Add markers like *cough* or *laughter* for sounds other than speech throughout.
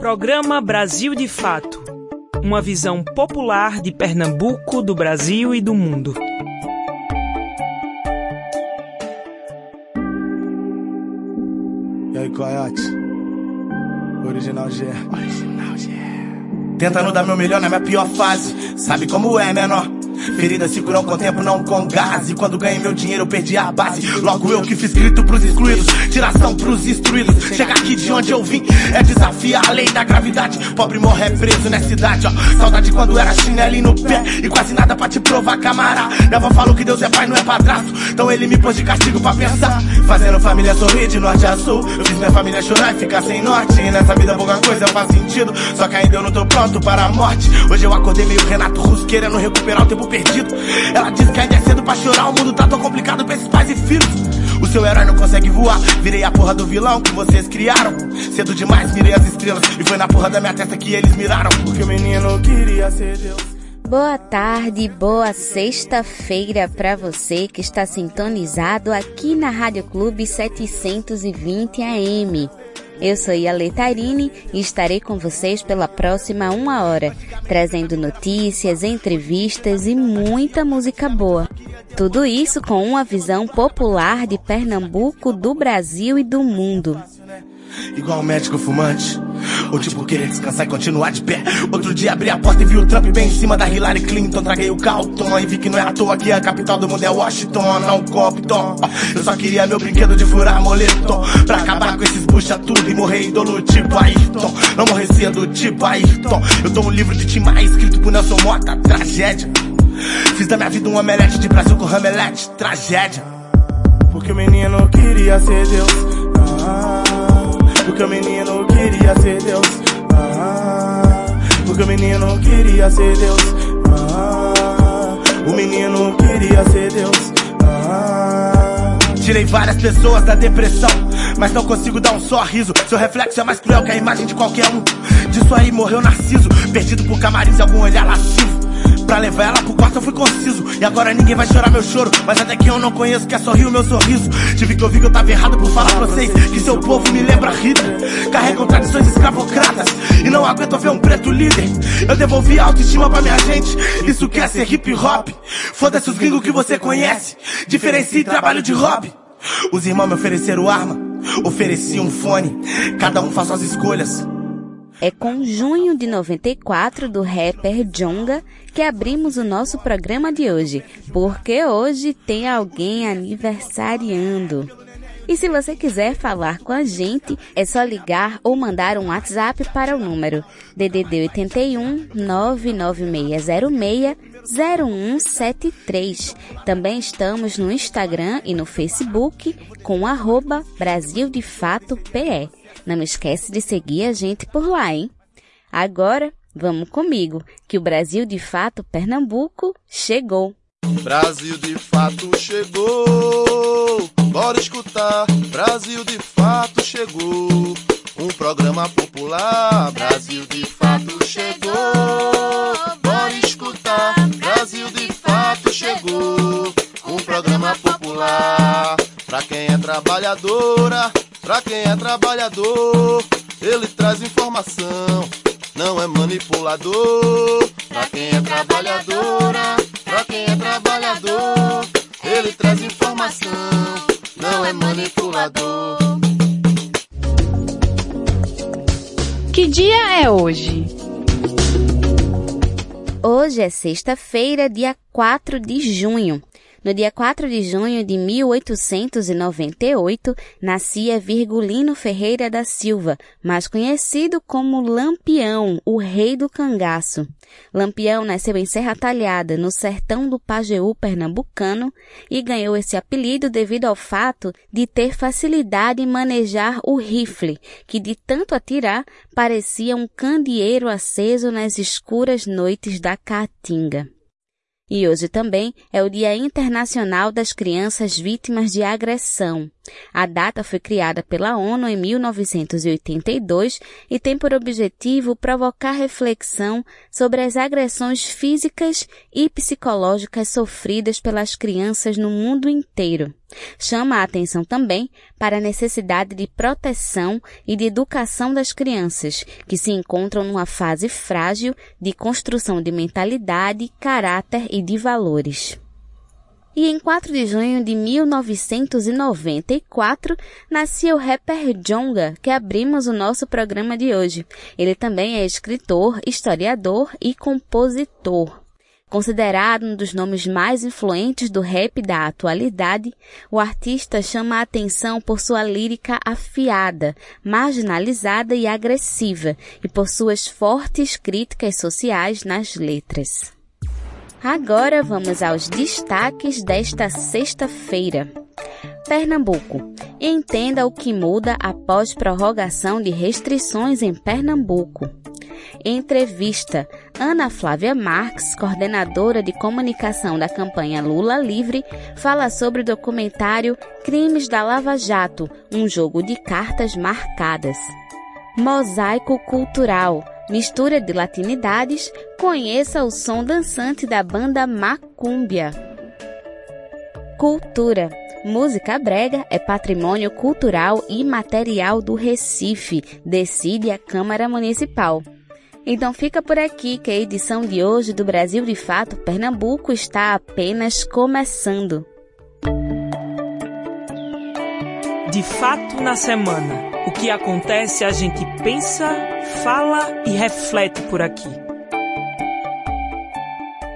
Programa Brasil de Fato Uma visão popular de Pernambuco, do Brasil e do mundo. E aí, Coyote? Original G. Original G. Tentando dar meu melhor na minha pior fase. Sabe como é, menor? Feridas se curam com tempo, não com gás. E quando ganhei meu dinheiro, eu perdi a base. Logo eu que fiz grito pros excluídos, tiração pros instruídos. Chegar aqui de onde eu vim é desafiar a lei da gravidade. Pobre morrer preso nessa cidade, ó. Saudade quando era chinelo no pé e quase nada pra te provar, camarada. Minha falou que Deus é pai, não é padrasto. Então ele me pôs de castigo pra pensar. Fazendo família sorrir de norte a sul. Eu fiz minha família chorar e ficar sem norte. E nessa vida pouca coisa faz sentido. Só que ainda eu não tô pronto para a morte. Hoje eu acordei meio Renato Russo querendo recuperar o tempo perdido. Ela diz que ainda é cedo pra chorar, o mundo tá tão complicado pra esses pais e filhos. O seu herói não consegue voar, virei a porra do vilão que vocês criaram. Cedo demais mirei as estrelas e foi na porra da minha testa que eles miraram. Porque o menino queria ser Deus. Boa tarde, boa sexta-feira para você que está sintonizado aqui na Rádio Clube 720 AM. Eu sou Yale Tarini e estarei com vocês pela próxima uma hora, trazendo notícias, entrevistas e muita música boa. Tudo isso com uma visão popular de Pernambuco, do Brasil e do mundo. Igual um médico fumante. Ou tipo querer descansar e continuar de pé. Outro dia abri a porta e vi o Trump bem em cima da Hillary Clinton. Traguei o Calton e vi que não é à toa que a capital do mundo é Washington, não Compton. Eu só queria meu brinquedo de furar moletom. Pra acabar com esses bucha tudo e morrer ídolo tipo Ayrton. Não morrer cedo tipo Ayrton. Eu tô um livro de Tim Maia escrito por Nelson Mota, tragédia. Fiz da minha vida um omelete de Brasil com ramelete, tragédia. Porque o menino queria ser Deus. Ah, porque o menino queria ser Deus. Ah, porque o menino queria ser Deus. Ah, o menino queria ser Deus. Ah, tirei várias pessoas da depressão, mas não consigo dar um sorriso. Seu reflexo é mais cruel que a imagem de qualquer um. Disso aí morreu Narciso, perdido por camarins e algum olhar lascivo. Pra levar ela pro eu fui conciso. E agora ninguém vai chorar meu choro. Mas até que eu não conheço quer sorrir o meu sorriso. Tive que ouvir que eu tava errado por falar pra vocês. Que seu povo me lembra Hitler Carregam tradições escravocratas. E não aguento ver um preto líder. Eu devolvi a autoestima pra minha gente. Isso quer ser hip hop? Foda-se os gringos que você conhece. Diferencie trabalho de hobby. Os irmãos me ofereceram arma. Ofereci um fone. Cada um faz suas escolhas é com junho de 94 do rapper Jonga que abrimos o nosso programa de hoje, porque hoje tem alguém aniversariando. E se você quiser falar com a gente, é só ligar ou mandar um WhatsApp para o número DDD 81 99606 0173. Também estamos no Instagram e no Facebook com arroba Brasil de Fato PE. Não esquece de seguir a gente por lá, hein? Agora, vamos comigo, que o Brasil de Fato Pernambuco chegou. Brasil de Fato chegou, bora escutar. Brasil de Fato chegou, um programa popular. Brasil de Fato chegou, bora escutar. Brasil de Fato chegou, um programa popular. Pra quem é trabalhadora Pra quem é trabalhador, ele traz informação, não é manipulador. Pra quem é trabalhadora, pra quem é trabalhador, ele traz informação, não é manipulador. Que dia é hoje? Hoje é sexta-feira, dia 4 de junho. No dia 4 de junho de 1898, nascia Virgulino Ferreira da Silva, mais conhecido como Lampião, o rei do cangaço. Lampião nasceu em Serra Talhada, no sertão do Pajeú pernambucano, e ganhou esse apelido devido ao fato de ter facilidade em manejar o rifle, que de tanto atirar parecia um candeeiro aceso nas escuras noites da Caatinga. E hoje também é o Dia Internacional das Crianças Vítimas de Agressão. A data foi criada pela ONU em 1982 e tem por objetivo provocar reflexão sobre as agressões físicas e psicológicas sofridas pelas crianças no mundo inteiro. Chama a atenção também para a necessidade de proteção e de educação das crianças, que se encontram numa fase frágil de construção de mentalidade, caráter e de valores. E em 4 de junho de 1994, nascia o rapper Jonga, que abrimos o nosso programa de hoje. Ele também é escritor, historiador e compositor. Considerado um dos nomes mais influentes do rap da atualidade, o artista chama a atenção por sua lírica afiada, marginalizada e agressiva, e por suas fortes críticas sociais nas letras. Agora vamos aos destaques desta sexta-feira. Pernambuco. Entenda o que muda após prorrogação de restrições em Pernambuco. Entrevista. Ana Flávia Marques, coordenadora de comunicação da campanha Lula Livre, fala sobre o documentário Crimes da Lava Jato, um jogo de cartas marcadas. Mosaico Cultural mistura de latinidades, conheça o som dançante da banda Macúmbia. Cultura. Música brega é patrimônio cultural e material do Recife, decide a Câmara Municipal. Então fica por aqui que a edição de hoje do Brasil de Fato Pernambuco está apenas começando. De fato na semana. O que acontece a gente pensa, fala e reflete por aqui.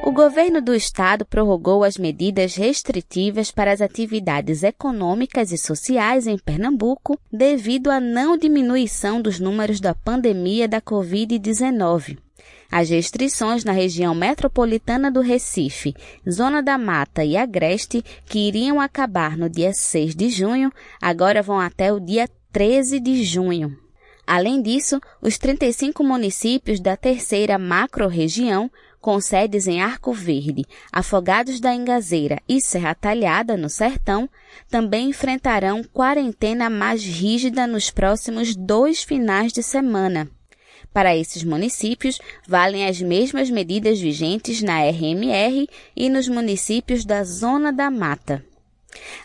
O governo do estado prorrogou as medidas restritivas para as atividades econômicas e sociais em Pernambuco devido à não diminuição dos números da pandemia da Covid-19. As restrições na região metropolitana do Recife, Zona da Mata e Agreste, que iriam acabar no dia 6 de junho, agora vão até o dia 13 de junho. Além disso, os 35 municípios da terceira macro-região, com sedes em Arco Verde, Afogados da Engazeira e Serra Talhada, no Sertão, também enfrentarão quarentena mais rígida nos próximos dois finais de semana. Para esses municípios, valem as mesmas medidas vigentes na RMR e nos municípios da Zona da Mata.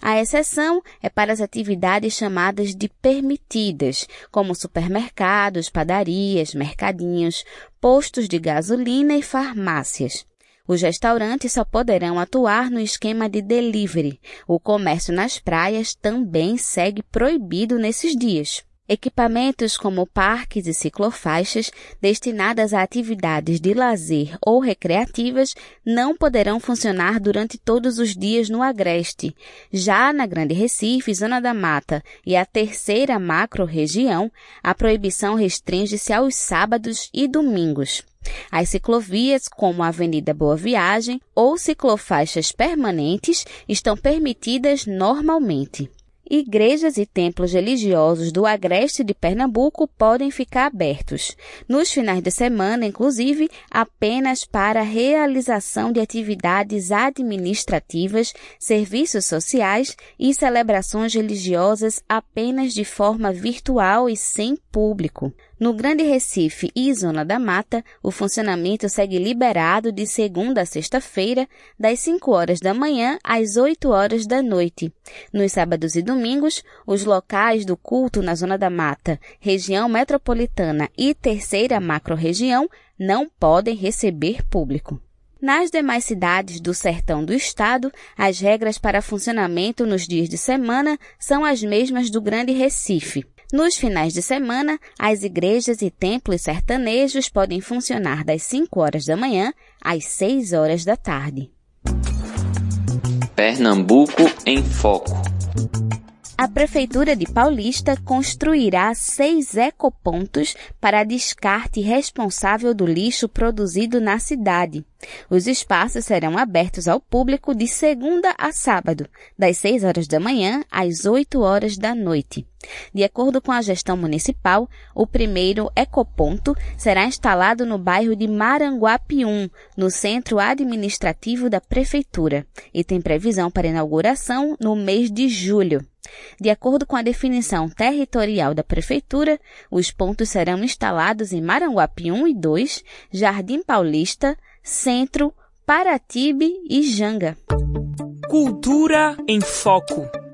A exceção é para as atividades chamadas de permitidas, como supermercados, padarias, mercadinhos, postos de gasolina e farmácias. Os restaurantes só poderão atuar no esquema de delivery. O comércio nas praias também segue proibido nesses dias. Equipamentos como parques e ciclofaixas destinadas a atividades de lazer ou recreativas não poderão funcionar durante todos os dias no Agreste. Já na Grande Recife, Zona da Mata e a terceira macro-região, a proibição restringe-se aos sábados e domingos. As ciclovias, como a Avenida Boa Viagem ou ciclofaixas permanentes, estão permitidas normalmente. Igrejas e templos religiosos do agreste de Pernambuco podem ficar abertos. Nos finais de semana, inclusive, apenas para realização de atividades administrativas, serviços sociais e celebrações religiosas apenas de forma virtual e sem público. No Grande Recife e Zona da Mata, o funcionamento segue liberado de segunda a sexta-feira, das 5 horas da manhã às 8 horas da noite. Nos sábados e domingos, os locais do culto na Zona da Mata, região metropolitana e terceira macro-região não podem receber público. Nas demais cidades do sertão do estado, as regras para funcionamento nos dias de semana são as mesmas do Grande Recife. Nos finais de semana, as igrejas e templos sertanejos podem funcionar das 5 horas da manhã às 6 horas da tarde. Pernambuco em Foco. A Prefeitura de Paulista construirá seis ecopontos para descarte responsável do lixo produzido na cidade. Os espaços serão abertos ao público de segunda a sábado, das 6 horas da manhã às 8 horas da noite. De acordo com a gestão municipal, o primeiro ecoponto será instalado no bairro de Maranguape 1, no centro administrativo da prefeitura, e tem previsão para inauguração no mês de julho. De acordo com a definição territorial da Prefeitura, os pontos serão instalados em Maranguape 1 e 2, Jardim Paulista, Centro, Paratibe e Janga. Cultura em Foco.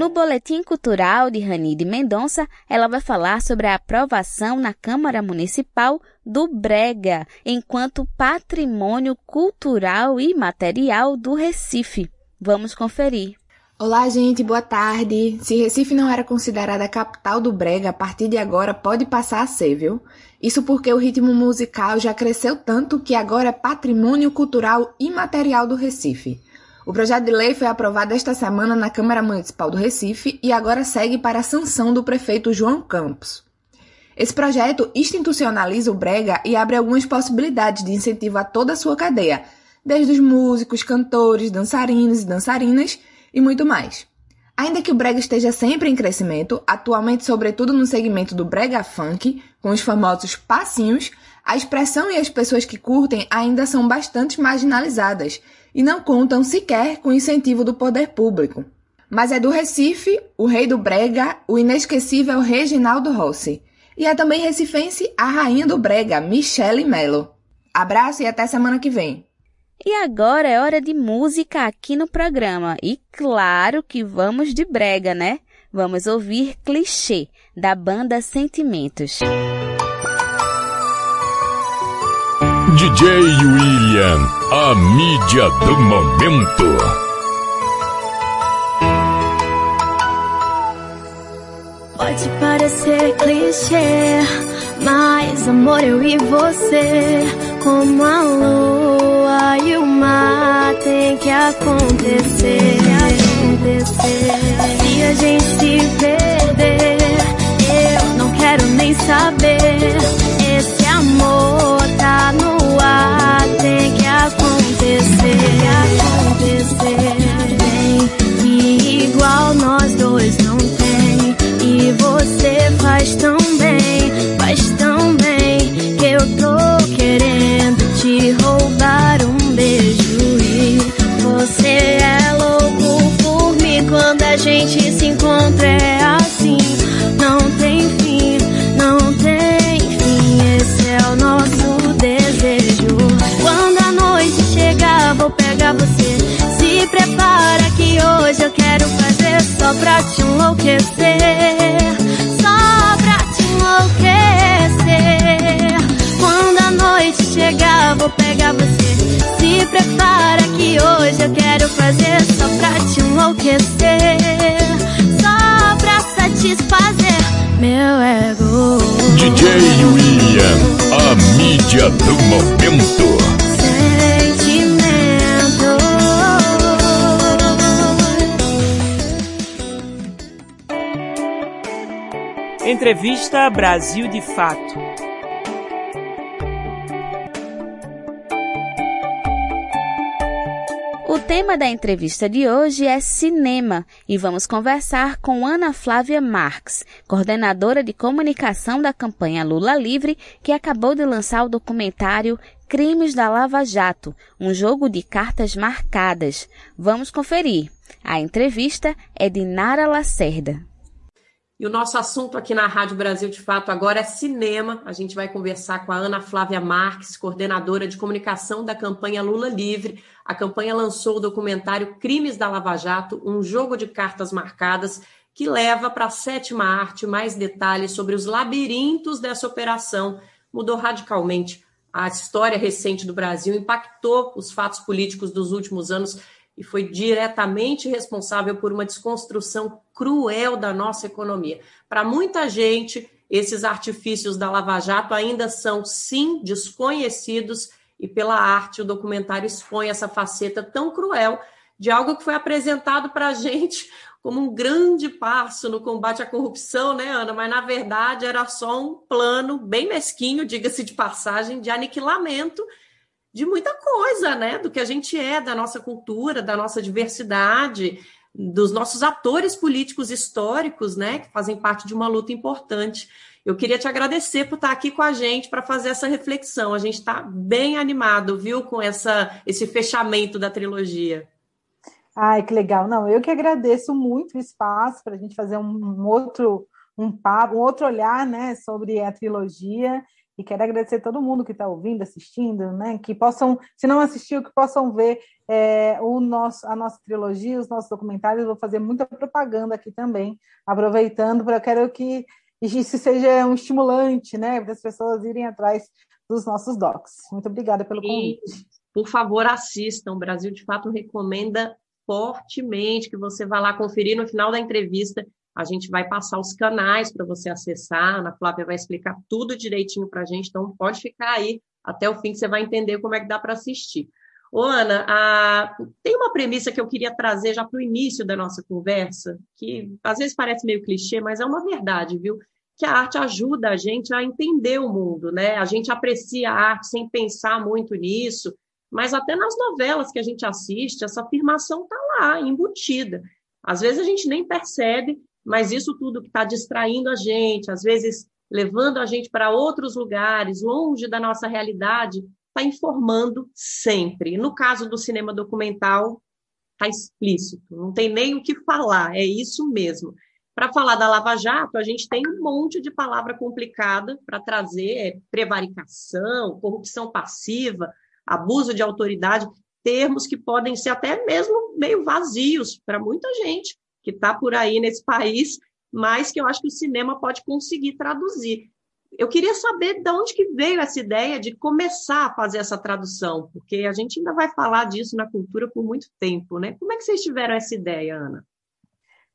No Boletim Cultural de Ranide Mendonça, ela vai falar sobre a aprovação na Câmara Municipal do Brega, enquanto patrimônio cultural e material do Recife. Vamos conferir. Olá, gente, boa tarde. Se Recife não era considerada a capital do Brega, a partir de agora pode passar a ser, viu? Isso porque o ritmo musical já cresceu tanto que agora é patrimônio cultural imaterial do Recife. O projeto de lei foi aprovado esta semana na Câmara Municipal do Recife e agora segue para a sanção do prefeito João Campos. Esse projeto institucionaliza o Brega e abre algumas possibilidades de incentivo a toda a sua cadeia, desde os músicos, cantores, dançarinos e dançarinas e muito mais. Ainda que o brega esteja sempre em crescimento, atualmente sobretudo no segmento do brega funk, com os famosos passinhos, a expressão e as pessoas que curtem ainda são bastante marginalizadas e não contam sequer com incentivo do poder público. Mas é do Recife, o rei do brega, o inesquecível Reginaldo Rossi. E é também recifense a rainha do brega, Michele Mello. Abraço e até semana que vem. E agora é hora de música aqui no programa. E claro que vamos de brega, né? Vamos ouvir Clichê, da banda Sentimentos. DJ William, a mídia do momento. Pode parecer clichê, mas amor, eu e você, como a lua e o mar, tem que acontecer, acontecer. Se a gente se perder, eu não quero nem saber. Esse amor tá no ar, tem que acontecer, acontecer. Tem que igual nós dois não tem. E você faz tão bem, faz tão bem que eu tô querendo te só pra te enlouquecer. Só pra te enlouquecer. Quando a noite chegar, vou pegar você. Se prepara que hoje eu quero fazer só pra te enlouquecer. Só pra satisfazer meu ego. DJ William, a mídia do momento. Entrevista Brasil de Fato. O tema da entrevista de hoje é cinema e vamos conversar com Ana Flávia Marques, coordenadora de comunicação da campanha Lula Livre, que acabou de lançar o documentário Crimes da Lava Jato, um jogo de cartas marcadas. Vamos conferir. A entrevista é de Nara Lacerda. E o nosso assunto aqui na Rádio Brasil de Fato agora é cinema. A gente vai conversar com a Ana Flávia Marques, coordenadora de comunicação da campanha Lula Livre. A campanha lançou o documentário Crimes da Lava Jato, um jogo de cartas marcadas que leva para a sétima arte mais detalhes sobre os labirintos dessa operação. Mudou radicalmente a história recente do Brasil, impactou os fatos políticos dos últimos anos e foi diretamente responsável por uma desconstrução cruel da nossa economia. Para muita gente, esses artifícios da Lava Jato ainda são, sim, desconhecidos, e pela arte o documentário expõe essa faceta tão cruel de algo que foi apresentado para a *laughs* gente como um grande passo no combate à corrupção, né, Ana? Mas na verdade era só um plano bem mesquinho, diga-se de passagem, de aniquilamento de muita coisa, né? Do que a gente é, da nossa cultura, da nossa diversidade, dos nossos atores políticos históricos, né? Que fazem parte de uma luta importante. Eu queria te agradecer por estar aqui com a gente para fazer essa reflexão. A gente está bem animado, viu, com essa, esse fechamento da trilogia. Ai, que legal. Não, eu que agradeço muito o espaço para a gente fazer um, um outro um papo, um outro olhar, né, sobre a trilogia. E quero agradecer a todo mundo que está ouvindo, assistindo, né, que possam, se não assistiu, que possam ver é, o nosso, a nossa trilogia, os nossos documentários. Vou fazer muita propaganda aqui também, aproveitando para quero que isso seja um estimulante, né, para as pessoas irem atrás dos nossos docs. Muito obrigada pelo convite. E, por favor, assistam. O Brasil, de fato, recomenda fortemente que você vá lá conferir no final da entrevista. A gente vai passar os canais para você acessar. A Ana Flávia vai explicar tudo direitinho para a gente, então pode ficar aí até o fim que você vai entender como é que dá para assistir. Ô, Ana, a... tem uma premissa que eu queria trazer já para o início da nossa conversa, que às vezes parece meio clichê, mas é uma verdade, viu? Que a arte ajuda a gente a entender o mundo, né? A gente aprecia a arte sem pensar muito nisso, mas até nas novelas que a gente assiste, essa afirmação está lá, embutida. Às vezes a gente nem percebe, mas isso tudo que está distraindo a gente, às vezes levando a gente para outros lugares, longe da nossa realidade, está informando sempre. No caso do cinema documental, está explícito, não tem nem o que falar, é isso mesmo. Para falar da Lava Jato, a gente tem um monte de palavra complicada para trazer, é prevaricação, corrupção passiva, abuso de autoridade, termos que podem ser até mesmo meio vazios para muita gente que está por aí nesse país, mas que eu acho que o cinema pode conseguir traduzir. Eu queria saber de onde que veio essa ideia de começar a fazer essa tradução, porque a gente ainda vai falar disso na cultura por muito tempo, né? Como é que vocês tiveram essa ideia, Ana?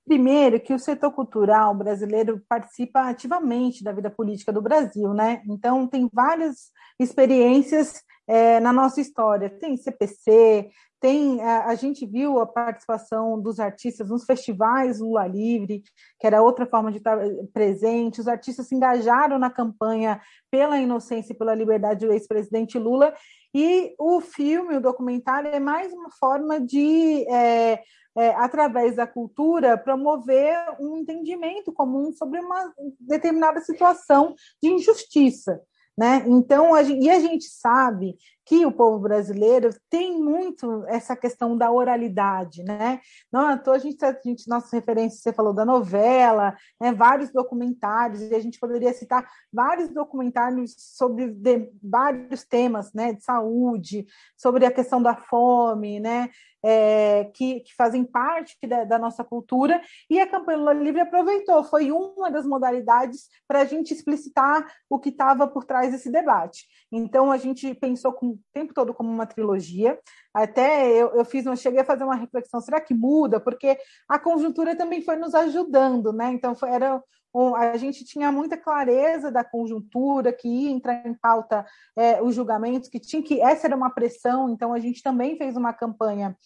Primeiro, que o setor cultural brasileiro participa ativamente da vida política do Brasil, né? Então, tem várias experiências é, na nossa história. Tem CPC, tem a, a, gente viu a participação dos artistas nos festivais Lula Livre, que era outra forma de estar presente. Os artistas se engajaram na campanha pela inocência e pela liberdade do ex-presidente Lula. E o filme, o documentário, é mais uma forma de, é, é, através da cultura, promover um entendimento comum sobre uma determinada situação de injustiça. Né? Então, a gente, e a gente sabe que o povo brasileiro tem muito essa questão da oralidade, né? Não toa a gente, a gente nossas referências, você falou da novela, né? vários documentários, e a gente poderia citar vários documentários sobre de, vários temas, né? De saúde, sobre a questão da fome, né? É, que, que, fazem parte da, da, nossa cultura, e a campanha Livre aproveitou, foi uma das modalidades para a gente explicitar o que estava por trás desse debate. Então, a gente pensou com, o tempo todo como uma trilogia. Até eu, eu fiz, eu cheguei a fazer uma reflexão: será que muda? Porque a conjuntura também foi nos ajudando, né? Então, foi, era a gente tinha muita clareza da conjuntura, que ia entrar em pauta é, os julgamentos, que tinha que. Essa era uma pressão, então a gente também fez uma campanha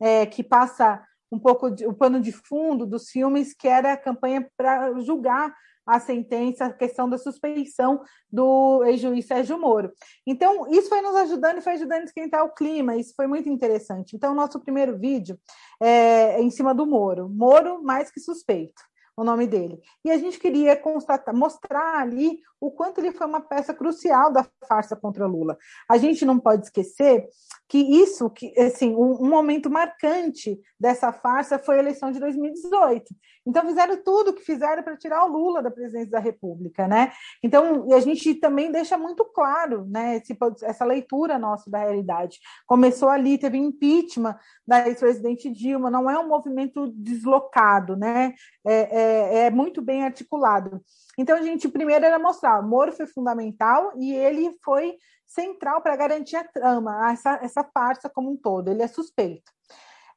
é, que passa um pouco de, o pano de fundo dos filmes, que era a campanha para julgar a sentença, a questão da suspeição do ex-juiz Sérgio Moro. Então, isso foi nos ajudando e foi ajudando a esquentar o clima, isso foi muito interessante. Então, nosso primeiro vídeo é em cima do Moro. Moro mais que suspeito o nome dele. E a gente queria constatar, mostrar ali o quanto ele foi uma peça crucial da farsa contra Lula. A gente não pode esquecer que isso, que assim, um, momento marcante dessa farsa foi a eleição de 2018. Então fizeram tudo o que fizeram para tirar o Lula da presidência da República, né? Então, e a gente também deixa muito claro, né, esse, essa leitura nossa da realidade. Começou ali, teve impeachment da ex-presidente Dilma, não é um movimento deslocado, né? É, é, é muito bem articulado. Então, a gente primeiro era mostrar, o Moro foi fundamental e ele foi central para garantir a trama, essa, essa farsa como um todo, ele é suspeito.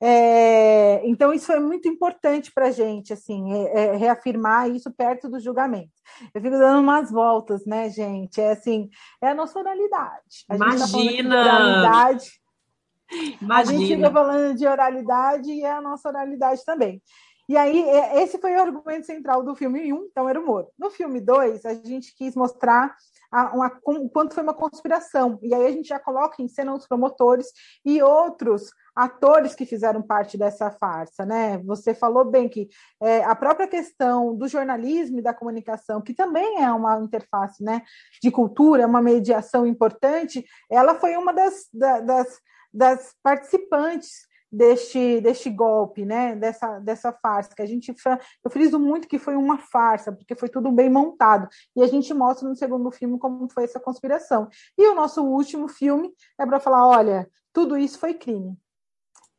É, então, isso foi muito importante para a gente, assim, é, é, reafirmar isso perto do julgamento. Eu fico dando umas voltas, né, gente? É assim, é a nossa oralidade. A Imagina! Gente tá oralidade. Imagina! A gente fica falando de oralidade e é a nossa oralidade também. E aí, é, esse foi o argumento central do filme 1, então era humor. No filme 2, a gente quis mostrar a, uma, o quanto foi uma conspiração. E aí a gente já coloca em cena os promotores e outros atores que fizeram parte dessa farsa, né? Você falou bem que é, a própria questão do jornalismo e da comunicação, que também é uma interface, né, de cultura, uma mediação importante, ela foi uma das, das, das participantes deste, deste golpe, né? Dessa, dessa farsa, que a gente eu friso muito que foi uma farsa, porque foi tudo bem montado. E a gente mostra no segundo filme como foi essa conspiração. E o nosso último filme é para falar: olha, tudo isso foi crime.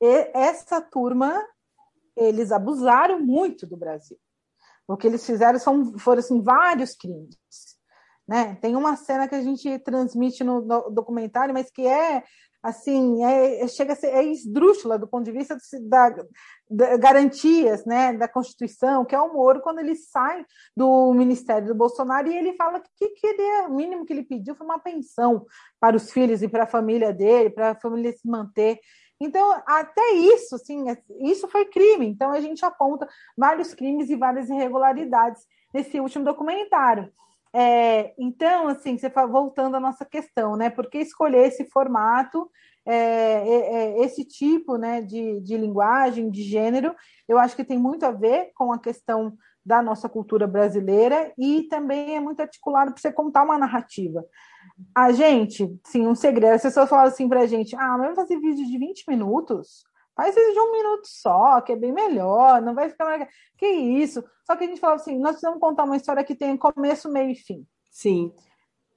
E essa turma, eles abusaram muito do Brasil. O que eles fizeram são, foram assim, vários crimes. Né? Tem uma cena que a gente transmite no, no documentário, mas que é assim, é, é, chega a ser é esdrúxula do ponto de vista da, da, garantias né, da Constituição, que é o Moro, quando ele sai do Ministério do Bolsonaro e ele fala que, que ele, é, o mínimo que ele pediu foi uma pensão para os filhos e para a família dele, para a família se manter. Então, até isso, assim, isso foi crime. Então, a gente aponta vários crimes e várias irregularidades nesse último documentário. É, então, assim, você voltando à nossa questão, né? Por que escolher esse formato, é, é, é, esse tipo né, de, de linguagem, de gênero? Eu acho que tem muito a ver com a questão da nossa cultura brasileira e também é muito articulado para você contar uma narrativa. A gente, sim, um segredo, as pessoas falam assim para a gente, ah, mas fazer vídeo de 20 minutos? Faz vídeo de um minuto só, que é bem melhor, não vai ficar mais... Que isso? Só que a gente fala assim, nós precisamos contar uma história que tem começo, meio e fim. Sim.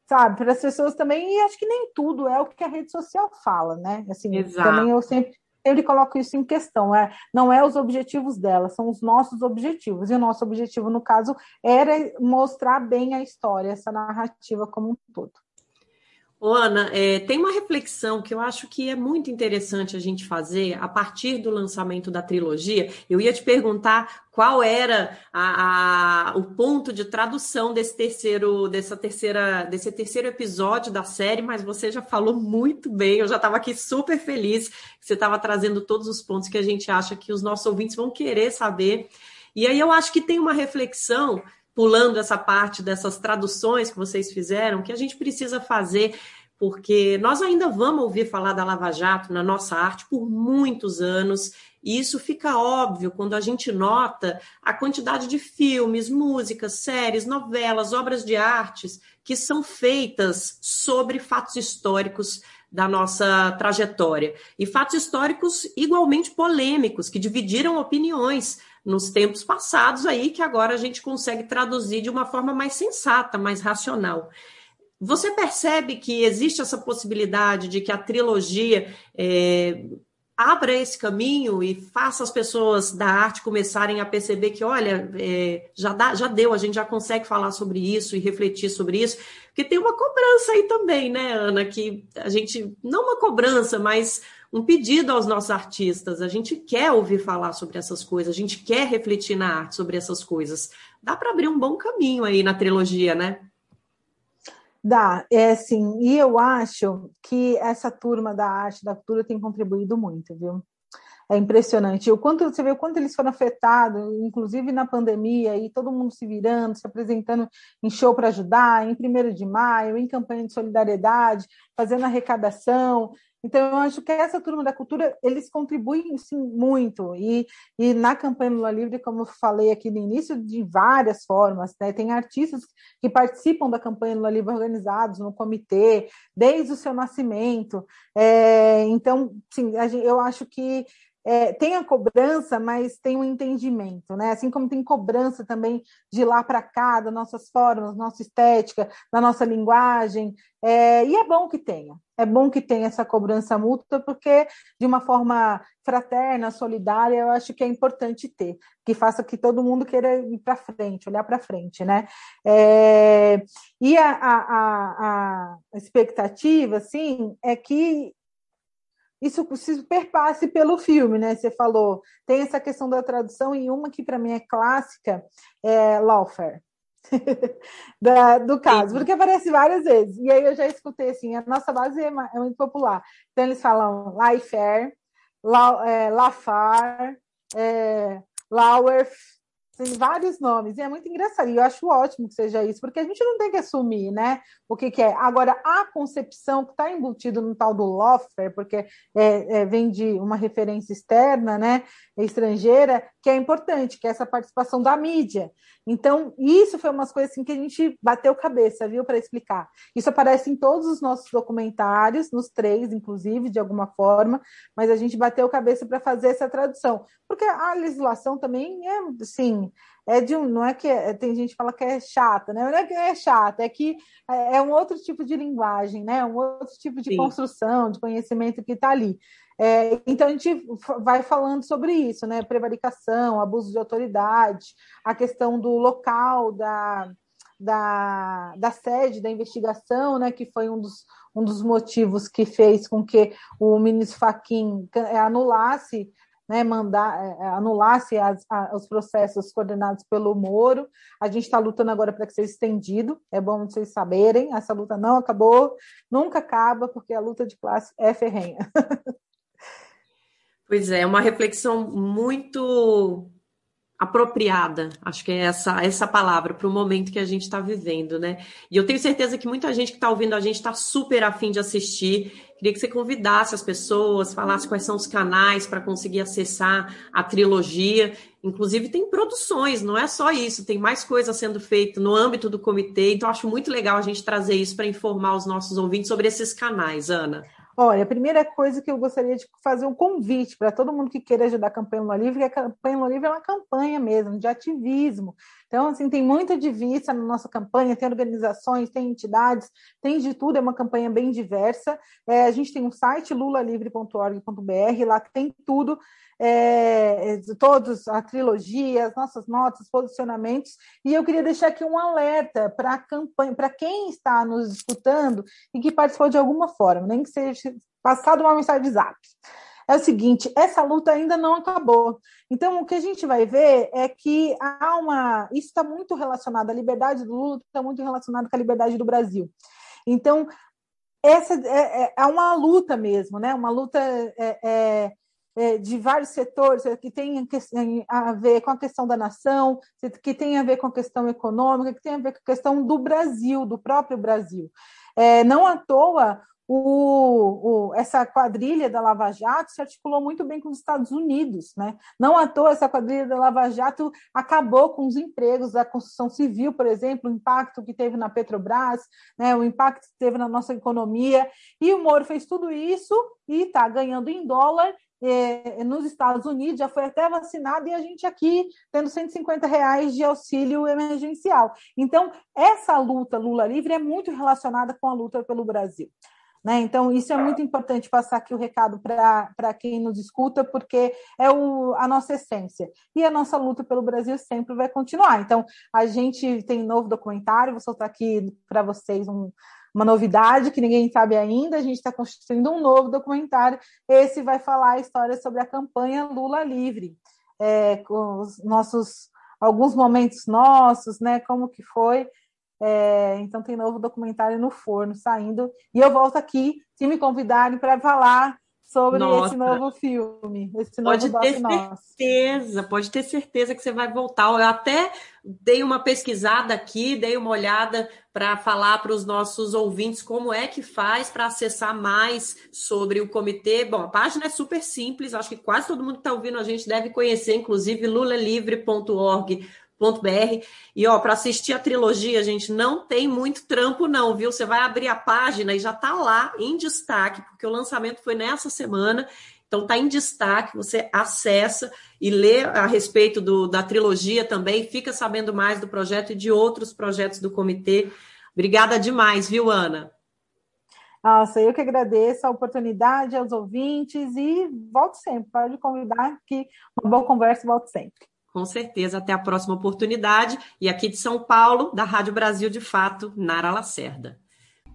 Sabe, para as pessoas também, e acho que nem tudo é o que a rede social fala, né? Assim, Exato. também eu sempre sempre coloco isso em questão. É, não é os objetivos dela, são os nossos objetivos. E o nosso objetivo, no caso, era mostrar bem a história, essa narrativa como um todo. Ana, é, tem uma reflexão que eu acho que é muito interessante a gente fazer a partir do lançamento da trilogia. Eu ia te perguntar qual era a, a, o ponto de tradução desse terceiro, dessa terceira, desse terceiro episódio da série, mas você já falou muito bem. Eu já estava aqui super feliz que você estava trazendo todos os pontos que a gente acha que os nossos ouvintes vão querer saber. E aí eu acho que tem uma reflexão pulando essa parte dessas traduções que vocês fizeram, que a gente precisa fazer, porque nós ainda vamos ouvir falar da Lava Jato na nossa arte por muitos anos, e isso fica óbvio quando a gente nota a quantidade de filmes, músicas, séries, novelas, obras de artes que são feitas sobre fatos históricos da nossa trajetória. E fatos históricos igualmente polêmicos, que dividiram opiniões nos tempos passados aí, que agora a gente consegue traduzir de uma forma mais sensata, mais racional. Você percebe que existe essa possibilidade de que a trilogia é, abra esse caminho e faça as pessoas da arte começarem a perceber que, olha, é, já, dá, já deu, a gente já consegue falar sobre isso e refletir sobre isso, porque tem uma cobrança aí também, né, Ana, que a gente, não uma cobrança, mas um pedido aos nossos artistas. A gente quer ouvir falar sobre essas coisas, a gente quer refletir na arte sobre essas coisas. Dá para abrir um bom caminho aí na trilogia, né? Dá, é assim, e eu acho que essa turma da arte, da cultura tem contribuído muito, viu? É impressionante. O quanto você vê o quanto eles foram afetados, inclusive na pandemia, e todo mundo se virando, se apresentando em show para ajudar, em 1 de maio, em campanha de solidariedade, fazendo arrecadação. Então, eu acho que essa turma da cultura, eles contribuem, sim, muito. E, e na campanha Lula Livre, como eu falei aqui no início, de várias formas. Né? Tem artistas que participam da campanha Lula Livre organizados no comitê, desde o seu nascimento. É, então, sim, eu acho que é, tem a cobrança, mas tem um entendimento, né? Assim como tem cobrança também de lá para cá, das nossas formas, nossa estética, da nossa linguagem, é, e é bom que tenha. É bom que tenha essa cobrança mútua, porque de uma forma fraterna, solidária, eu acho que é importante ter, que faça que todo mundo queira ir para frente, olhar para frente, né? É, e a, a, a, a expectativa, assim, é que isso se perpasse pelo filme, né? Você falou, tem essa questão da tradução, e uma que para mim é clássica é lawfare. *laughs* da, do caso, porque aparece várias vezes. E aí eu já escutei assim, a nossa base é, é muito popular. Então eles falam lawfare, la, é, lafar, é, Lauer, tem vários nomes, e é muito engraçado, e eu acho ótimo que seja isso, porque a gente não tem que assumir, né, o que, que é. Agora, a concepção que está embutido no tal do Loffer, porque é, é, vem de uma referência externa, né, estrangeira, que é importante, que é essa participação da mídia. Então, isso foi umas coisas assim que a gente bateu cabeça, viu, para explicar. Isso aparece em todos os nossos documentários, nos três, inclusive, de alguma forma, mas a gente bateu cabeça para fazer essa tradução, porque a legislação também é, assim, é de um, não é que é, tem gente que fala que é chata, né? Não é que é chata, é que é, é um outro tipo de linguagem, né? Um outro tipo de Sim. construção, de conhecimento que está ali. É, então a gente vai falando sobre isso, né? Prevaricação, abuso de autoridade, a questão do local da, da, da sede da investigação, né? Que foi um dos, um dos motivos que fez com que o ministro Faquim anulasse né, mandar, é, é, anulasse as, a, os processos coordenados pelo Moro. A gente está lutando agora para que seja estendido, é bom vocês saberem, essa luta não acabou, nunca acaba, porque a luta de classe é ferrenha. *laughs* Pois é, uma reflexão muito apropriada, acho que é essa, essa palavra para o momento que a gente está vivendo, né? E eu tenho certeza que muita gente que está ouvindo a gente está super afim de assistir. Queria que você convidasse as pessoas, falasse quais são os canais para conseguir acessar a trilogia. Inclusive, tem produções, não é só isso, tem mais coisa sendo feita no âmbito do comitê. Então, acho muito legal a gente trazer isso para informar os nossos ouvintes sobre esses canais, Ana. Olha, a primeira coisa que eu gostaria de fazer um convite para todo mundo que queira ajudar a campanha Lula Livre, que a campanha Lula Livre é uma campanha mesmo, de ativismo. Então, assim, tem muita divisa na nossa campanha, tem organizações, tem entidades, tem de tudo, é uma campanha bem diversa. É, a gente tem um site lulalivre.org.br, lá tem tudo, é, todos, a trilogia, as nossas notas, posicionamentos, e eu queria deixar aqui um alerta para a campanha, para quem está nos escutando e que participou de alguma forma, nem que seja passado uma mensagem de zap é o seguinte: essa luta ainda não acabou. Então, o que a gente vai ver é que há uma. Isso está muito relacionado, à liberdade do Lula está muito relacionado com a liberdade do Brasil. Então, essa é, é, é uma luta mesmo, né? Uma luta é, é, é de vários setores que tem a ver com a questão da nação, que tem a ver com a questão econômica, que tem a ver com a questão do Brasil, do próprio Brasil. É, não à toa o, o, essa quadrilha da Lava Jato se articulou muito bem com os Estados Unidos. Né? Não à toa, essa quadrilha da Lava Jato acabou com os empregos da construção civil, por exemplo, o impacto que teve na Petrobras, né? o impacto que teve na nossa economia. E o Moro fez tudo isso e está ganhando em dólar eh, nos Estados Unidos, já foi até vacinado e a gente aqui tendo 150 reais de auxílio emergencial. Então, essa luta Lula livre é muito relacionada com a luta pelo Brasil. Né? Então, isso é muito importante passar aqui o recado para quem nos escuta, porque é o, a nossa essência. E a nossa luta pelo Brasil sempre vai continuar. Então, a gente tem um novo documentário, vou soltar aqui para vocês um, uma novidade que ninguém sabe ainda. A gente está construindo um novo documentário. Esse vai falar a história sobre a campanha Lula Livre, é, com os nossos alguns momentos nossos, né? Como que foi é, então tem novo documentário no forno saindo. E eu volto aqui, se me convidarem, para falar sobre Nossa. esse novo filme. Esse pode novo ter certeza, nosso. pode ter certeza que você vai voltar. Eu até dei uma pesquisada aqui, dei uma olhada para falar para os nossos ouvintes como é que faz para acessar mais sobre o comitê. Bom, a página é super simples, acho que quase todo mundo que está ouvindo a gente deve conhecer, inclusive lulalivre.org br E ó, para assistir a trilogia, gente, não tem muito trampo não, viu? Você vai abrir a página e já tá lá em destaque, porque o lançamento foi nessa semana. Então tá em destaque, você acessa e lê a respeito do, da trilogia também, fica sabendo mais do projeto e de outros projetos do comitê. Obrigada demais, viu, Ana? Nossa, eu que agradeço a oportunidade aos ouvintes e volto sempre. Pode convidar que uma boa conversa volto sempre. Com certeza, até a próxima oportunidade. E aqui de São Paulo, da Rádio Brasil de Fato, Nara Lacerda.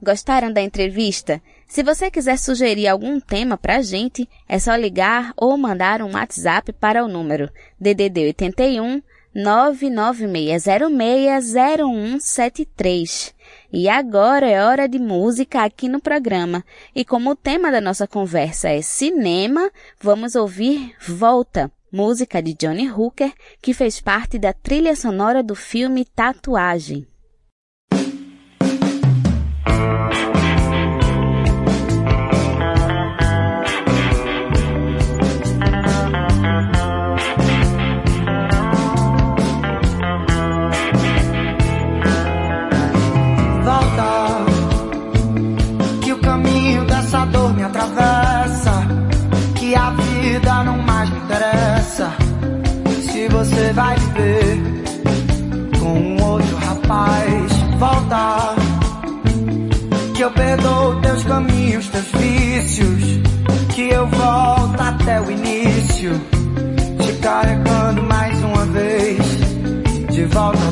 Gostaram da entrevista? Se você quiser sugerir algum tema para a gente, é só ligar ou mandar um WhatsApp para o número DDD 81 996060173. E agora é hora de música aqui no programa. E como o tema da nossa conversa é cinema, vamos ouvir Volta, música de Johnny Hooker, que fez parte da trilha sonora do filme Tatuagem. Outro rapaz. Volta, que eu perdoo teus caminhos, teus vícios, que eu volto até o início, te carregando mais uma vez, de volta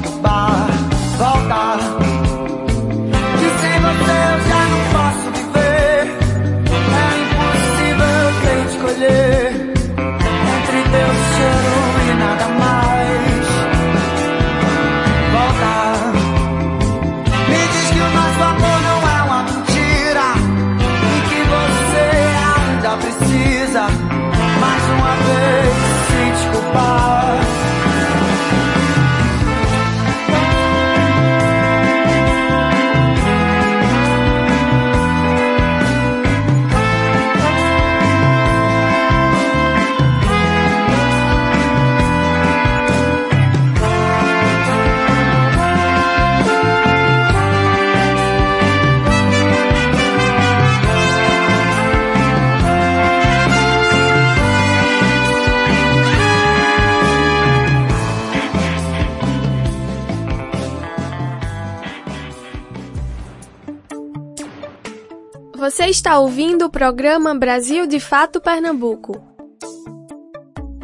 está ouvindo o programa Brasil de Fato Pernambuco.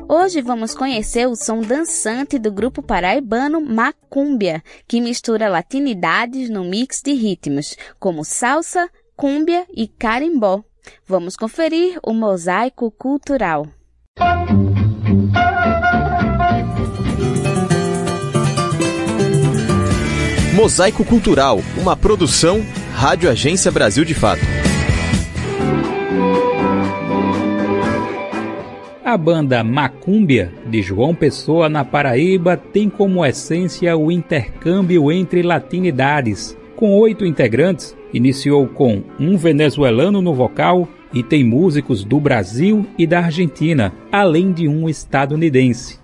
Hoje vamos conhecer o som dançante do grupo paraibano Macúmbia, que mistura latinidades no mix de ritmos, como salsa, cúmbia e carimbó. Vamos conferir o mosaico cultural. Mosaico Cultural, uma produção Rádio Agência Brasil de Fato. A banda Macúmbia, de João Pessoa, na Paraíba, tem como essência o intercâmbio entre latinidades. Com oito integrantes, iniciou com um venezuelano no vocal e tem músicos do Brasil e da Argentina, além de um estadunidense.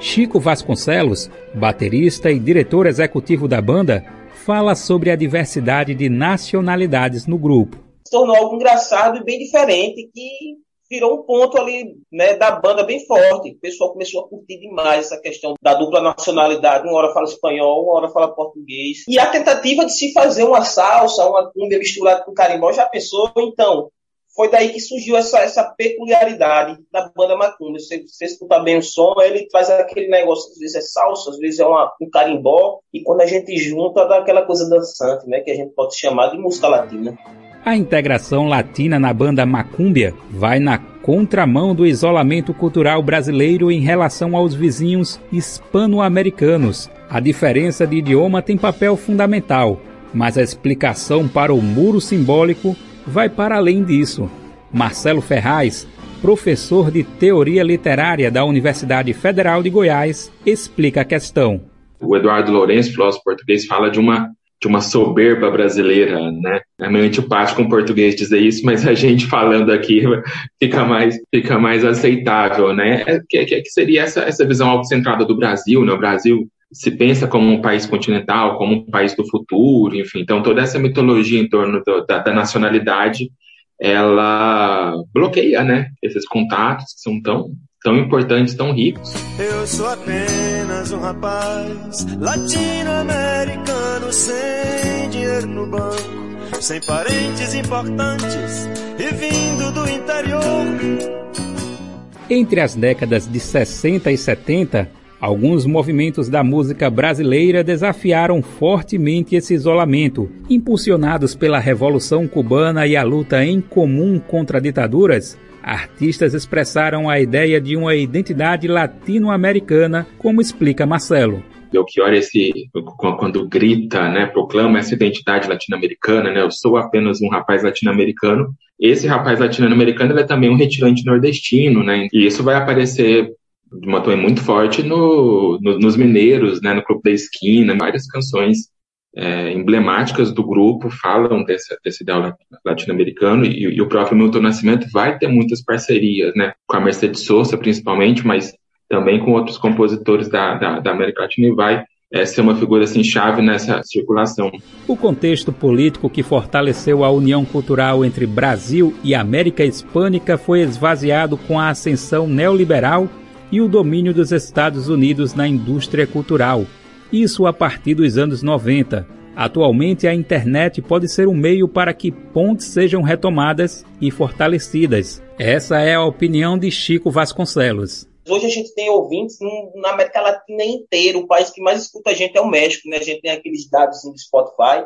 Chico Vasconcelos, baterista e diretor executivo da banda, fala sobre a diversidade de nacionalidades no grupo. Se tornou algo engraçado e bem diferente que virou um ponto ali né, da banda bem forte. O pessoal começou a curtir demais essa questão da dupla nacionalidade. Uma hora fala espanhol, uma hora fala português. E a tentativa de se fazer uma salsa, uma cumbia misturada com carimbó, já pensou? Então, foi daí que surgiu essa, essa peculiaridade da banda Macumba. Se você escutar bem o som, ele traz aquele negócio, às vezes é salsa, às vezes é uma, um carimbó, e quando a gente junta, dá aquela coisa dançante, né, que a gente pode chamar de música latina. A integração latina na banda Macúmbia vai na contramão do isolamento cultural brasileiro em relação aos vizinhos hispano-americanos. A diferença de idioma tem papel fundamental, mas a explicação para o muro simbólico vai para além disso. Marcelo Ferraz, professor de Teoria Literária da Universidade Federal de Goiás, explica a questão. O Eduardo Lourenço, filósofo português, fala de uma de uma soberba brasileira, né? É meio antipático o português dizer isso, mas a gente falando aqui *laughs* fica mais, fica mais aceitável, né? É, que, que, seria essa, essa visão autocentrada do Brasil, né? O Brasil se pensa como um país continental, como um país do futuro, enfim. Então, toda essa mitologia em torno do, da, da, nacionalidade, ela bloqueia, né? Esses contatos que são tão, tão importantes, tão ricos. Eu sou apenas um rapaz latino-americano sem dinheiro no banco, sem parentes importantes e vindo do interior. Entre as décadas de 60 e 70, Alguns movimentos da música brasileira desafiaram fortemente esse isolamento, impulsionados pela Revolução Cubana e a luta em comum contra ditaduras. Artistas expressaram a ideia de uma identidade latino-americana, como explica Marcelo. Belchior, esse, quando grita, né, proclama essa identidade latino-americana, né, eu sou apenas um rapaz latino-americano. Esse rapaz latino-americano é também um retirante nordestino, né, e isso vai aparecer de uma muito forte no, no, nos Mineiros, né, no Clube da Esquina, várias canções é, emblemáticas do grupo falam desse, desse ideal latino-americano e, e, o próprio Milton Nascimento vai ter muitas parcerias, né, com a Mercedes Sosa principalmente, mas também com outros compositores da, da, da América Latina e vai é, ser uma figura assim chave nessa circulação. O contexto político que fortaleceu a união cultural entre Brasil e América Hispânica foi esvaziado com a ascensão neoliberal e o domínio dos Estados Unidos na indústria cultural. Isso a partir dos anos 90. Atualmente, a internet pode ser um meio para que pontes sejam retomadas e fortalecidas. Essa é a opinião de Chico Vasconcelos. Hoje a gente tem ouvintes na América Latina inteira. O país que mais escuta a gente é o México, né? A gente tem aqueles dados do Spotify.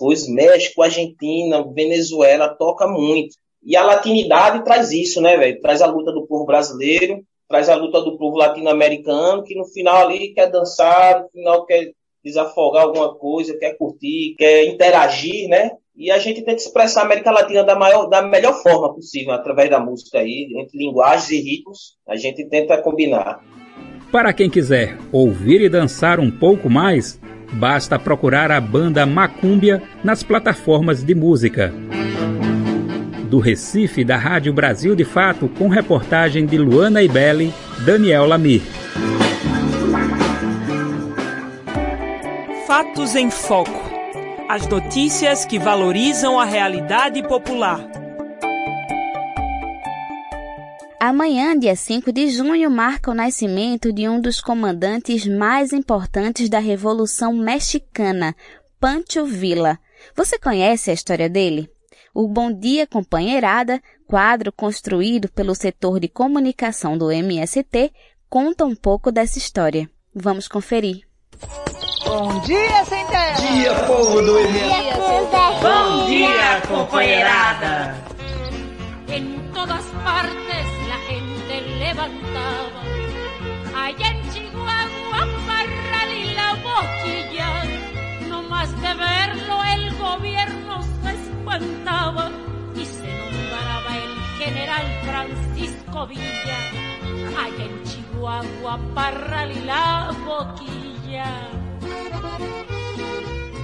Os México, Argentina, Venezuela toca muito. E a latinidade traz isso, né, velho? Traz a luta do povo brasileiro, traz a luta do povo latino-americano, que no final ali quer dançar, no final quer desafogar alguma coisa, quer curtir, quer interagir, né? E a gente tenta expressar a América Latina da, maior, da melhor forma possível, através da música aí, entre linguagens e ritmos, a gente tenta combinar. Para quem quiser ouvir e dançar um pouco mais, basta procurar a banda Macúmbia nas plataformas de música. Do Recife, da Rádio Brasil de Fato, com reportagem de Luana Ibelli, Daniel Lamir. Fatos em Foco as notícias que valorizam a realidade popular. Amanhã, dia 5 de junho, marca o nascimento de um dos comandantes mais importantes da Revolução Mexicana, Pancho Villa. Você conhece a história dele? O Bom Dia Companheirada, quadro construído pelo setor de comunicação do MST, conta um pouco dessa história. Vamos conferir. Bom dia, sem terra! Dia, povo do MS! Bom dia, companheirada! En todas partes la gente levantaba, allá en Chihuahua, Parral y la Boquilla, no más de verlo el gobierno se espantaba y se nombraba el general Francisco Villa, allá en Chihuahua, Parral y la Boquilla.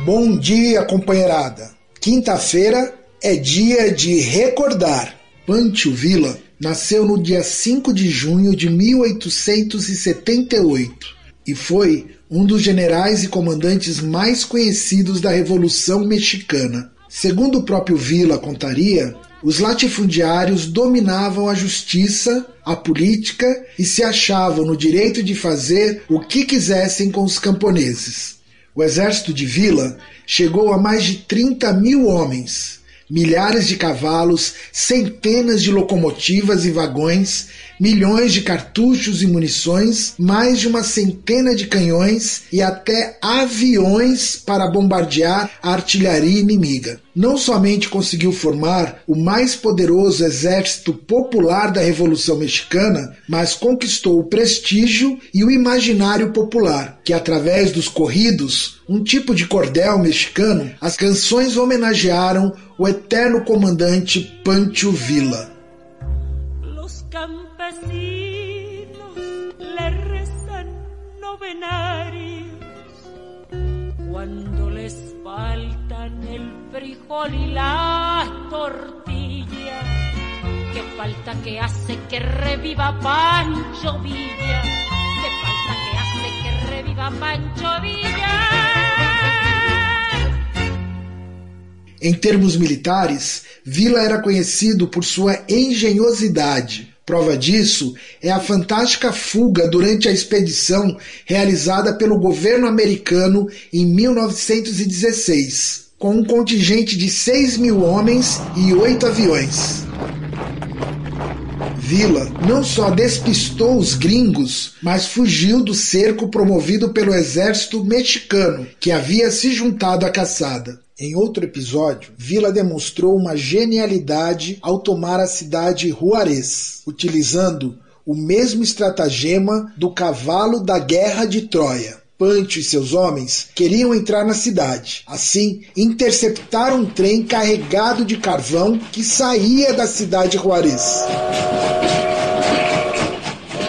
Bom dia, companheirada. Quinta-feira é dia de recordar. Pancho Villa nasceu no dia 5 de junho de 1878 e foi um dos generais e comandantes mais conhecidos da Revolução Mexicana. Segundo o próprio Villa contaria, os latifundiários dominavam a justiça, a política e se achavam no direito de fazer o que quisessem com os camponeses. O exército de Vila chegou a mais de 30 mil homens, milhares de cavalos, centenas de locomotivas e vagões, milhões de cartuchos e munições, mais de uma centena de canhões e até aviões para bombardear a artilharia inimiga. Não somente conseguiu formar o mais poderoso exército popular da Revolução Mexicana, mas conquistou o prestígio e o imaginário popular, que através dos corridos, um tipo de cordel mexicano, as canções homenagearam o eterno comandante Pancho Villa. Campesinos le rezan novenarios cuando les faltan el frijol y la tortilla. Que falta que hace que reviva Pancho Villa. Que falta que hace que reviva Pancho Villa. Em termos militares, Vila era conhecido por sua engenhosidade, Prova disso é a fantástica fuga durante a expedição realizada pelo governo americano em 1916, com um contingente de 6 mil homens e oito aviões. Vila não só despistou os gringos, mas fugiu do cerco promovido pelo exército mexicano, que havia se juntado à caçada. Em outro episódio, Vila demonstrou uma genialidade ao tomar a cidade Juarez, utilizando o mesmo estratagema do cavalo da Guerra de Troia. Pancho e seus homens queriam entrar na cidade. Assim, interceptaram um trem carregado de carvão que saía da cidade de Juarez.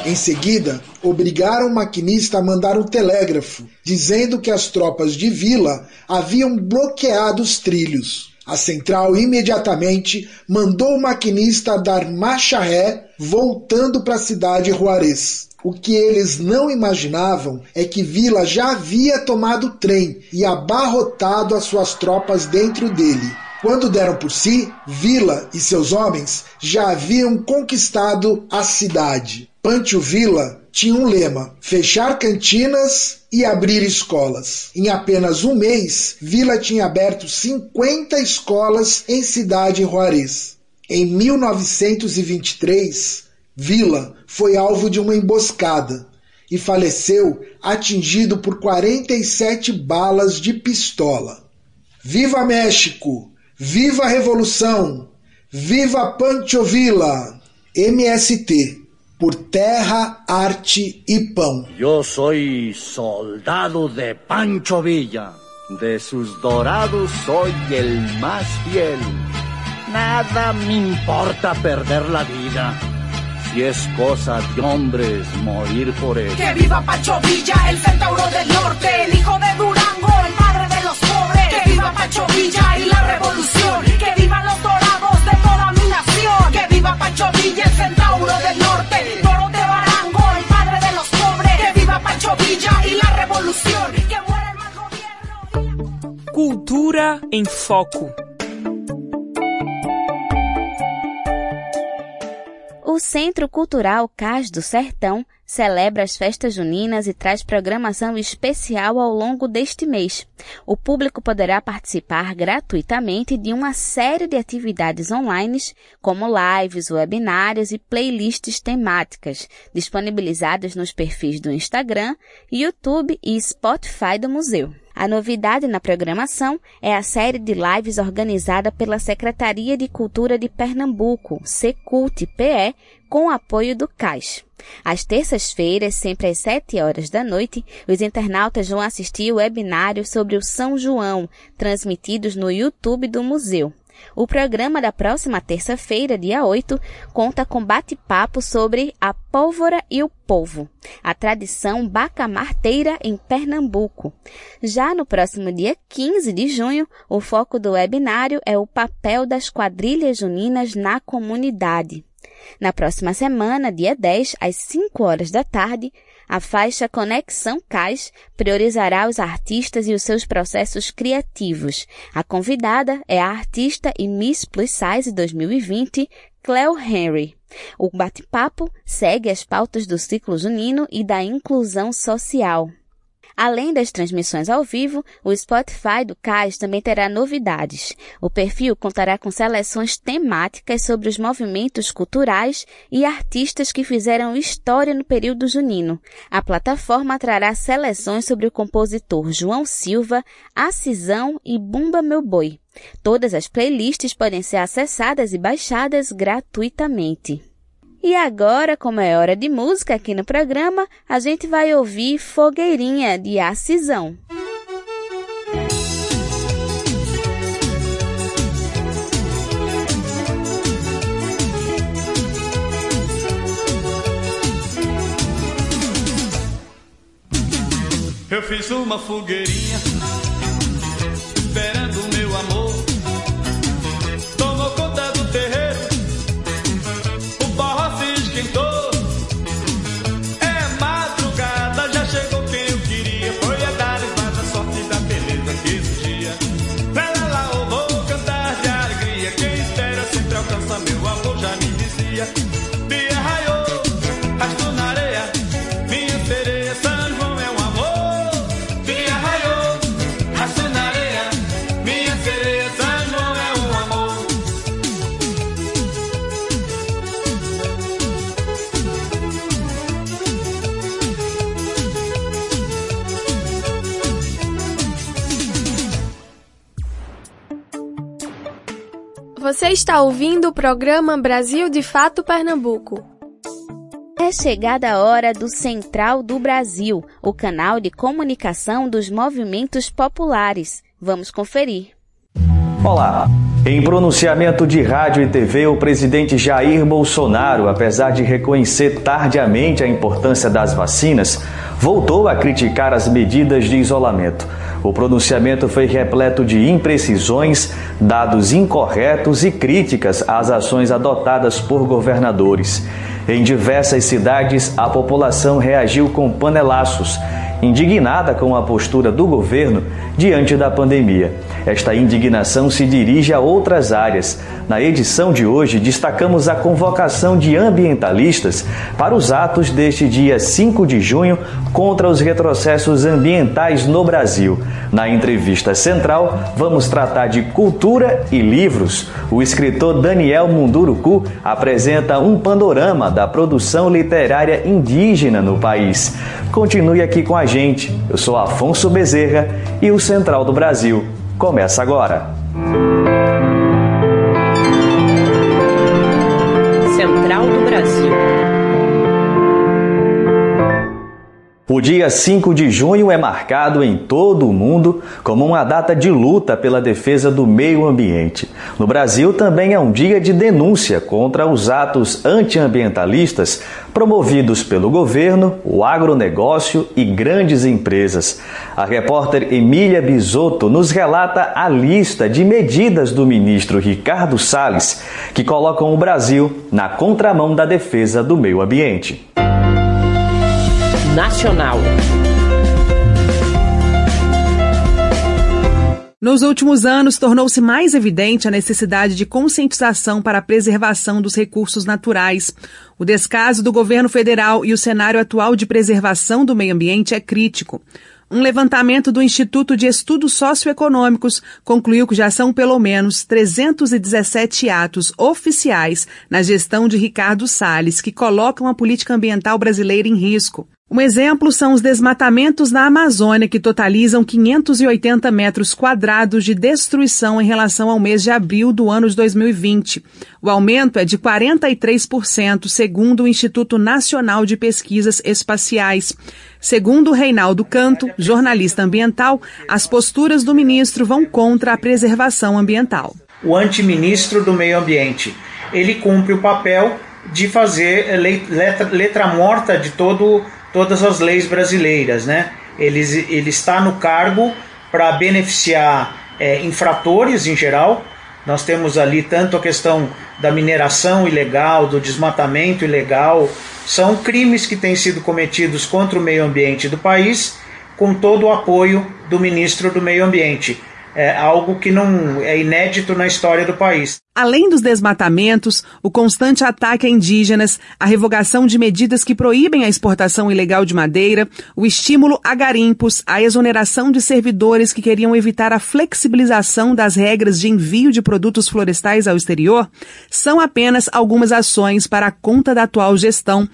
Em seguida, obrigaram o maquinista a mandar um telégrafo, dizendo que as tropas de Vila haviam bloqueado os trilhos. A central imediatamente mandou o maquinista dar marcha ré, voltando para a cidade de Juarez. O que eles não imaginavam é que Vila já havia tomado trem e abarrotado as suas tropas dentro dele. Quando deram por si, Vila e seus homens já haviam conquistado a cidade. Pancho Villa tinha um lema: fechar cantinas e abrir escolas. Em apenas um mês, Villa tinha aberto 50 escolas em cidade Juarez. Em 1923, Villa foi alvo de uma emboscada e faleceu atingido por 47 balas de pistola. Viva México! Viva a Revolução! Viva Pancho Villa! MST por terra, arte e pão. Eu sou soldado de Pancho Villa. De sus dorados soy el más fiel. Nada me importa perder la vida. Si es cosa de hombres morir por él. Que viva Pancho Villa, el centauro del norte, el hijo de Durango, Que viva Pancho Villa y la revolución. Que vivan los dorados de toda mi nación. Que viva Pancho Villa, el centauro del norte, toro de Barango, el padre de los pobres. Que viva Pancho Villa y la revolución. Que muera el mal gobierno. Cultura em Foco. O Centro Cultural Cais do Sertão celebra as festas juninas e traz programação especial ao longo deste mês. O público poderá participar gratuitamente de uma série de atividades online, como lives, webinários e playlists temáticas, disponibilizadas nos perfis do Instagram, YouTube e Spotify do museu. A novidade na programação é a série de lives organizada pela Secretaria de Cultura de Pernambuco, Secult-PE, com o apoio do CAIS. Às terças-feiras, sempre às 7 horas da noite, os internautas vão assistir o webinário sobre o São João, transmitidos no YouTube do museu. O programa da próxima terça-feira, dia 8, conta com bate-papo sobre a pólvora e o povo, a tradição bacamarteira em Pernambuco. Já no próximo dia 15 de junho, o foco do webinário é o papel das quadrilhas juninas na comunidade. Na próxima semana, dia 10, às 5 horas da tarde, a faixa Conexão Cais priorizará os artistas e os seus processos criativos. A convidada é a artista e Miss Plus Size 2020, Cleo Henry. O bate-papo segue as pautas do ciclo junino e da inclusão social. Além das transmissões ao vivo, o Spotify do CAIS também terá novidades. O perfil contará com seleções temáticas sobre os movimentos culturais e artistas que fizeram história no período junino. A plataforma trará seleções sobre o compositor João Silva, Acisão e Bumba Meu Boi. Todas as playlists podem ser acessadas e baixadas gratuitamente. E agora, como é hora de música aqui no programa, a gente vai ouvir Fogueirinha de Acisão. Eu fiz uma fogueirinha Você está ouvindo o programa Brasil de Fato Pernambuco. É chegada a hora do Central do Brasil, o canal de comunicação dos movimentos populares. Vamos conferir. Olá. Em pronunciamento de rádio e TV, o presidente Jair Bolsonaro, apesar de reconhecer tardiamente a importância das vacinas, voltou a criticar as medidas de isolamento. O pronunciamento foi repleto de imprecisões, dados incorretos e críticas às ações adotadas por governadores. Em diversas cidades, a população reagiu com panelaços, indignada com a postura do governo diante da pandemia. Esta indignação se dirige a outras áreas. Na edição de hoje, destacamos a convocação de ambientalistas para os atos deste dia 5 de junho contra os retrocessos ambientais no Brasil. Na entrevista central, vamos tratar de cultura e livros. O escritor Daniel Munduruku apresenta um panorama da produção literária indígena no país. Continue aqui com a gente. Eu sou Afonso Bezerra e o Central do Brasil começa agora. O dia 5 de junho é marcado em todo o mundo como uma data de luta pela defesa do meio ambiente. No Brasil também é um dia de denúncia contra os atos antiambientalistas promovidos pelo governo, o agronegócio e grandes empresas. A repórter Emília Bisotto nos relata a lista de medidas do ministro Ricardo Salles que colocam o Brasil na contramão da defesa do meio ambiente nacional. Nos últimos anos, tornou-se mais evidente a necessidade de conscientização para a preservação dos recursos naturais. O descaso do governo federal e o cenário atual de preservação do meio ambiente é crítico. Um levantamento do Instituto de Estudos Socioeconômicos concluiu que já são pelo menos 317 atos oficiais na gestão de Ricardo Salles que colocam a política ambiental brasileira em risco. Um exemplo são os desmatamentos na Amazônia, que totalizam 580 metros quadrados de destruição em relação ao mês de abril do ano de 2020. O aumento é de 43%, segundo o Instituto Nacional de Pesquisas Espaciais. Segundo Reinaldo Canto, jornalista ambiental, as posturas do ministro vão contra a preservação ambiental. O antiministro do Meio Ambiente, ele cumpre o papel de fazer letra, letra morta de todo todas as leis brasileiras, né? Ele, ele está no cargo para beneficiar é, infratores em geral. Nós temos ali tanto a questão da mineração ilegal, do desmatamento ilegal, são crimes que têm sido cometidos contra o meio ambiente do país, com todo o apoio do ministro do Meio Ambiente é algo que não é inédito na história do país. Além dos desmatamentos, o constante ataque a indígenas, a revogação de medidas que proíbem a exportação ilegal de madeira, o estímulo a garimpos, a exoneração de servidores que queriam evitar a flexibilização das regras de envio de produtos florestais ao exterior, são apenas algumas ações para a conta da atual gestão,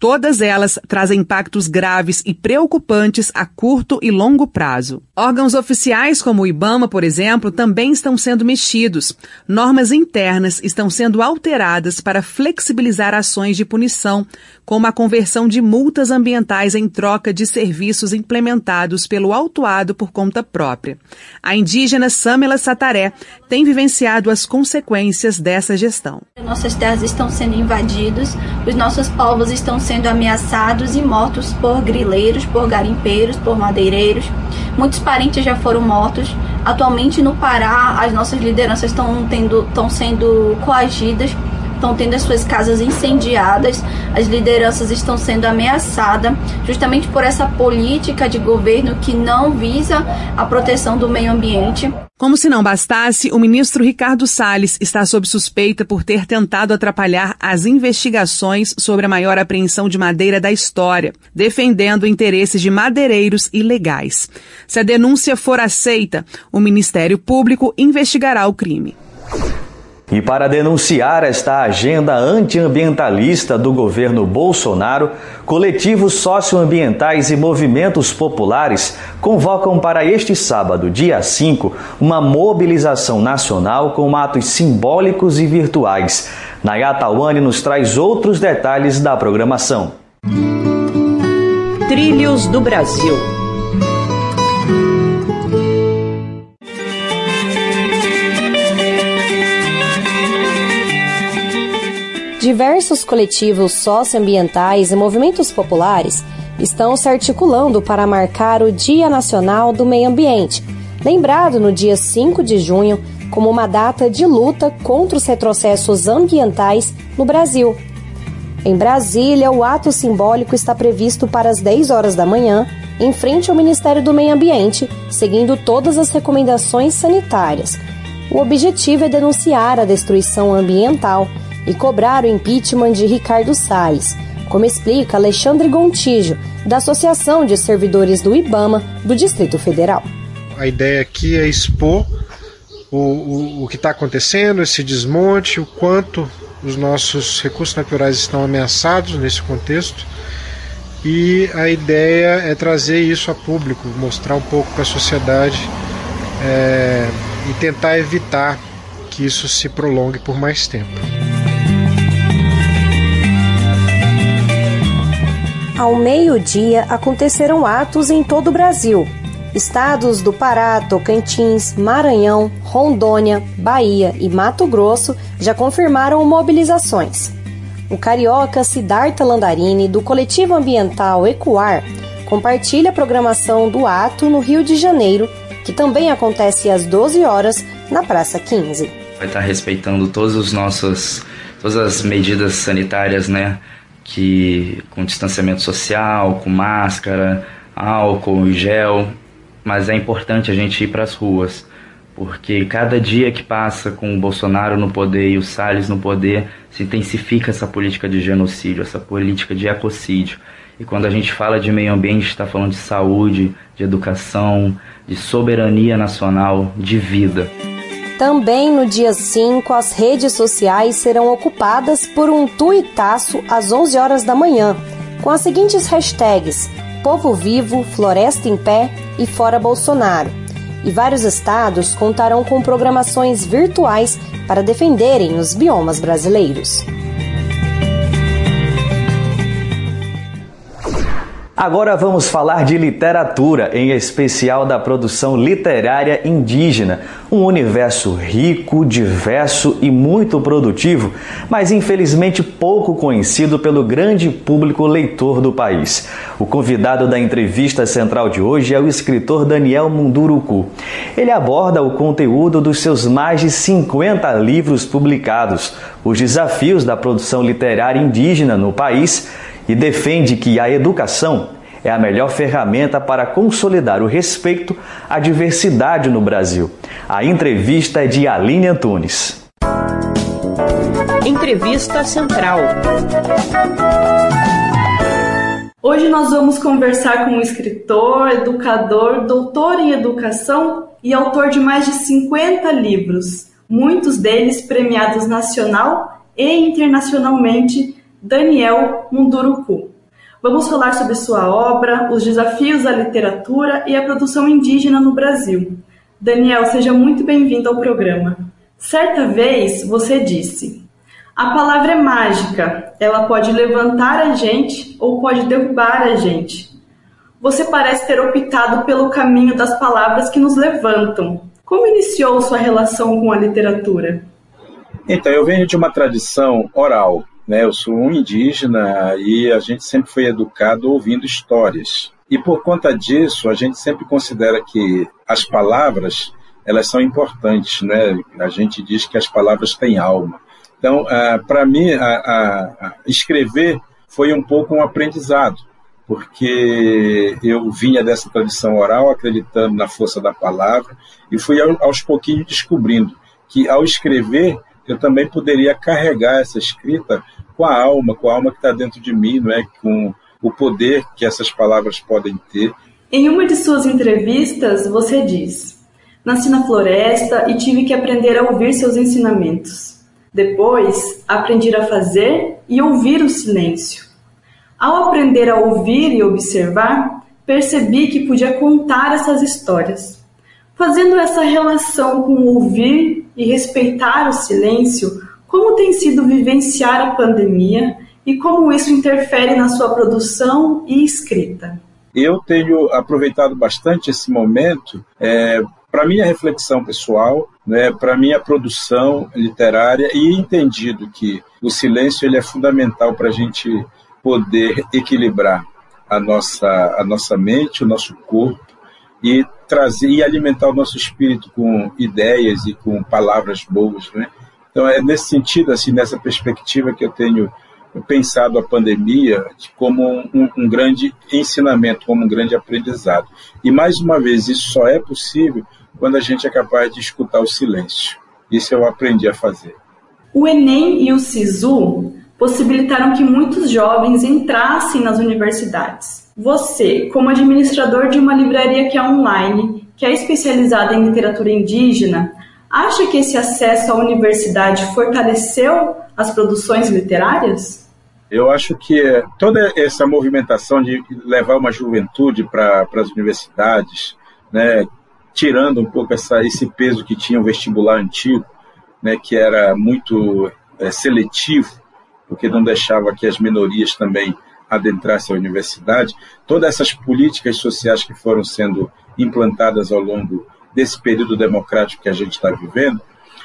Todas elas trazem impactos graves e preocupantes a curto e longo prazo. Órgãos oficiais como o IBAMA, por exemplo, também estão sendo mexidos. Normas internas estão sendo alteradas para flexibilizar ações de punição, como a conversão de multas ambientais em troca de serviços implementados pelo autuado por conta própria. A indígena Samela Sataré tem vivenciado as consequências dessa gestão. Nossas terras estão sendo invadidas, os nossos povos estão sendo ameaçados e mortos por grileiros, por garimpeiros, por madeireiros. Muitos parentes já foram mortos. Atualmente no Pará, as nossas lideranças estão tendo, estão sendo coagidas estão tendo as suas casas incendiadas, as lideranças estão sendo ameaçadas, justamente por essa política de governo que não visa a proteção do meio ambiente. Como se não bastasse, o ministro Ricardo Salles está sob suspeita por ter tentado atrapalhar as investigações sobre a maior apreensão de madeira da história, defendendo interesses de madeireiros ilegais. Se a denúncia for aceita, o Ministério Público investigará o crime. E para denunciar esta agenda antiambientalista do governo Bolsonaro, coletivos socioambientais e movimentos populares convocam para este sábado, dia 5, uma mobilização nacional com atos simbólicos e virtuais. Nayata Wani nos traz outros detalhes da programação. trilhos do Brasil. Diversos coletivos socioambientais e movimentos populares estão se articulando para marcar o Dia Nacional do Meio Ambiente, lembrado no dia 5 de junho como uma data de luta contra os retrocessos ambientais no Brasil. Em Brasília, o ato simbólico está previsto para as 10 horas da manhã, em frente ao Ministério do Meio Ambiente, seguindo todas as recomendações sanitárias. O objetivo é denunciar a destruição ambiental e cobrar o impeachment de Ricardo Salles, como explica Alexandre Gontijo, da Associação de Servidores do IBAMA do Distrito Federal. A ideia aqui é expor o, o, o que está acontecendo, esse desmonte, o quanto os nossos recursos naturais estão ameaçados nesse contexto. E a ideia é trazer isso a público, mostrar um pouco para a sociedade é, e tentar evitar que isso se prolongue por mais tempo. Ao meio-dia acontecerão atos em todo o Brasil. Estados do Pará, Tocantins, Maranhão, Rondônia, Bahia e Mato Grosso já confirmaram mobilizações. O carioca Siddhartha Landarini, do coletivo ambiental Ecoar, compartilha a programação do ato no Rio de Janeiro, que também acontece às 12 horas na Praça 15. Vai estar respeitando todos os nossos, todas as medidas sanitárias, né? Que com distanciamento social, com máscara, álcool e gel, mas é importante a gente ir para as ruas, porque cada dia que passa com o Bolsonaro no poder e o Salles no poder, se intensifica essa política de genocídio, essa política de ecocídio. E quando a gente fala de meio ambiente, está falando de saúde, de educação, de soberania nacional, de vida. Também no dia 5, as redes sociais serão ocupadas por um tuitaço às 11 horas da manhã, com as seguintes hashtags: Povo Vivo, Floresta em Pé e Fora Bolsonaro. E vários estados contarão com programações virtuais para defenderem os biomas brasileiros. Agora vamos falar de literatura, em especial da produção literária indígena. Um universo rico, diverso e muito produtivo, mas infelizmente pouco conhecido pelo grande público leitor do país. O convidado da entrevista central de hoje é o escritor Daniel Munduruku. Ele aborda o conteúdo dos seus mais de 50 livros publicados, os desafios da produção literária indígena no país e defende que a educação é a melhor ferramenta para consolidar o respeito à diversidade no Brasil. A entrevista é de Aline Antunes. Entrevista Central. Hoje nós vamos conversar com um escritor, educador, doutor em educação e autor de mais de 50 livros, muitos deles premiados nacional e internacionalmente Daniel Munduruku. Vamos falar sobre sua obra, os desafios da literatura e a produção indígena no Brasil. Daniel, seja muito bem-vindo ao programa. Certa vez você disse: A palavra é mágica, ela pode levantar a gente ou pode derrubar a gente. Você parece ter optado pelo caminho das palavras que nos levantam. Como iniciou sua relação com a literatura? Então, eu venho de uma tradição oral né? Eu sou um indígena e a gente sempre foi educado ouvindo histórias. E por conta disso, a gente sempre considera que as palavras elas são importantes, né? A gente diz que as palavras têm alma. Então, ah, para mim, a, a, escrever foi um pouco um aprendizado, porque eu vinha dessa tradição oral, acreditando na força da palavra, e fui aos pouquinhos descobrindo que ao escrever eu também poderia carregar essa escrita com a alma, com a alma que está dentro de mim, não é? com o poder que essas palavras podem ter. Em uma de suas entrevistas, você diz: Nasci na floresta e tive que aprender a ouvir seus ensinamentos. Depois, aprendi a fazer e ouvir o silêncio. Ao aprender a ouvir e observar, percebi que podia contar essas histórias. Fazendo essa relação com ouvir e respeitar o silêncio, como tem sido vivenciar a pandemia e como isso interfere na sua produção e escrita? Eu tenho aproveitado bastante esse momento é, para minha reflexão pessoal, né, para minha produção literária e entendido que o silêncio ele é fundamental para a gente poder equilibrar a nossa, a nossa mente, o nosso corpo e trazer e alimentar o nosso espírito com ideias e com palavras boas, né? Então é nesse sentido, assim, nessa perspectiva que eu tenho pensado a pandemia como um, um, grande ensinamento, como um grande aprendizado. E mais uma vez, isso só é possível quando a gente é capaz de escutar o silêncio. Isso eu aprendi a fazer. O Enem e o SISU possibilitaram que muitos jovens entrassem nas universidades. Você, como administrador de uma livraria que é online, que é especializada em literatura indígena, acha que esse acesso à universidade fortaleceu as produções literárias? Eu acho que toda essa movimentação de levar uma juventude para as universidades, né, tirando um pouco essa, esse peso que tinha o vestibular antigo, né, que era muito é, seletivo, porque não deixava que as minorias também adentrassem a universidade, todas essas políticas sociais que foram sendo implantadas ao longo desse período democrático que a gente está vivendo,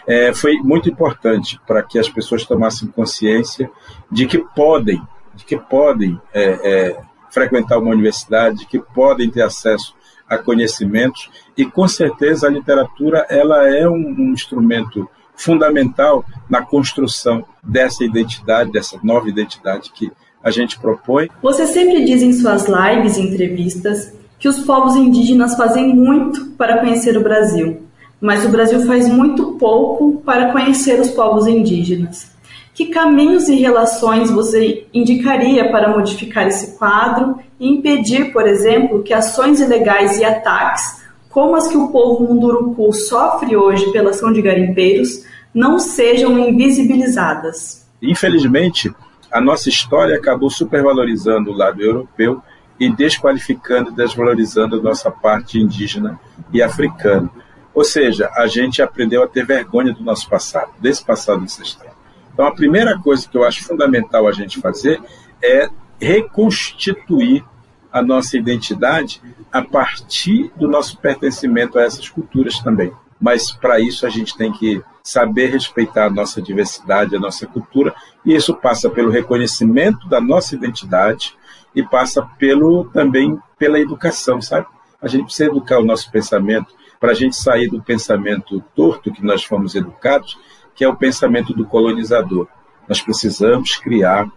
é, foi muito importante para que as pessoas tomassem consciência de que podem, de que podem é, é, frequentar uma universidade, de que podem ter acesso a conhecimentos e com certeza a literatura ela é um, um instrumento fundamental na construção dessa identidade, dessa nova identidade que a gente propõe. Você sempre diz em suas lives e entrevistas que os povos indígenas fazem muito para conhecer o Brasil, mas o Brasil faz muito pouco para conhecer os povos indígenas. Que caminhos e relações você indicaria para modificar esse quadro e impedir, por exemplo, que ações ilegais e ataques, como as que o povo munduruku sofre hoje pela ação de garimpeiros, não sejam invisibilizadas? Infelizmente, a nossa história acabou supervalorizando o lado europeu e desqualificando e desvalorizando a nossa parte indígena e africana. Ou seja, a gente aprendeu a ter vergonha do nosso passado, desse passado ancestral. Então, a primeira coisa que eu acho fundamental a gente fazer é reconstituir a nossa identidade a partir do nosso pertencimento a essas culturas também. Mas para isso a gente tem que saber respeitar a nossa diversidade, a nossa cultura, e isso passa pelo reconhecimento da nossa identidade, e passa pelo também pela educação, sabe? A gente precisa educar o nosso pensamento para a gente sair do pensamento torto que nós fomos educados, que é o pensamento do colonizador. Nós precisamos criar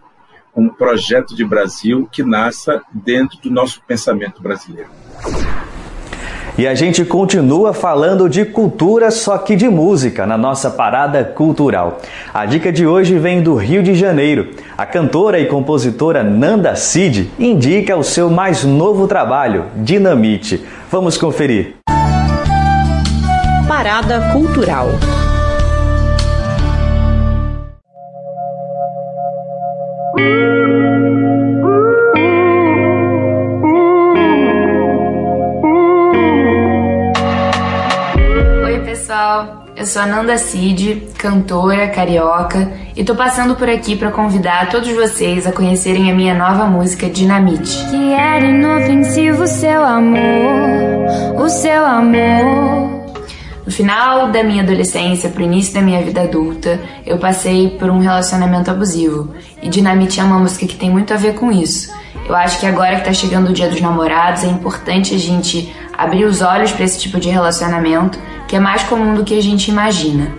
um projeto de Brasil que nasça dentro do nosso pensamento brasileiro. E a gente continua falando de cultura, só que de música, na nossa parada cultural. A dica de hoje vem do Rio de Janeiro. A cantora e compositora Nanda Cid indica o seu mais novo trabalho, Dinamite. Vamos conferir. Parada Cultural. Eu sou a Nanda Cid, cantora carioca, e tô passando por aqui para convidar todos vocês a conhecerem a minha nova música Dinamite. Que era inofensivo o seu amor, o seu amor. No final da minha adolescência, pro início da minha vida adulta, eu passei por um relacionamento abusivo, e Dinamite é uma música que tem muito a ver com isso. Eu acho que agora que tá chegando o Dia dos Namorados, é importante a gente abrir os olhos para esse tipo de relacionamento que é mais comum do que a gente imagina.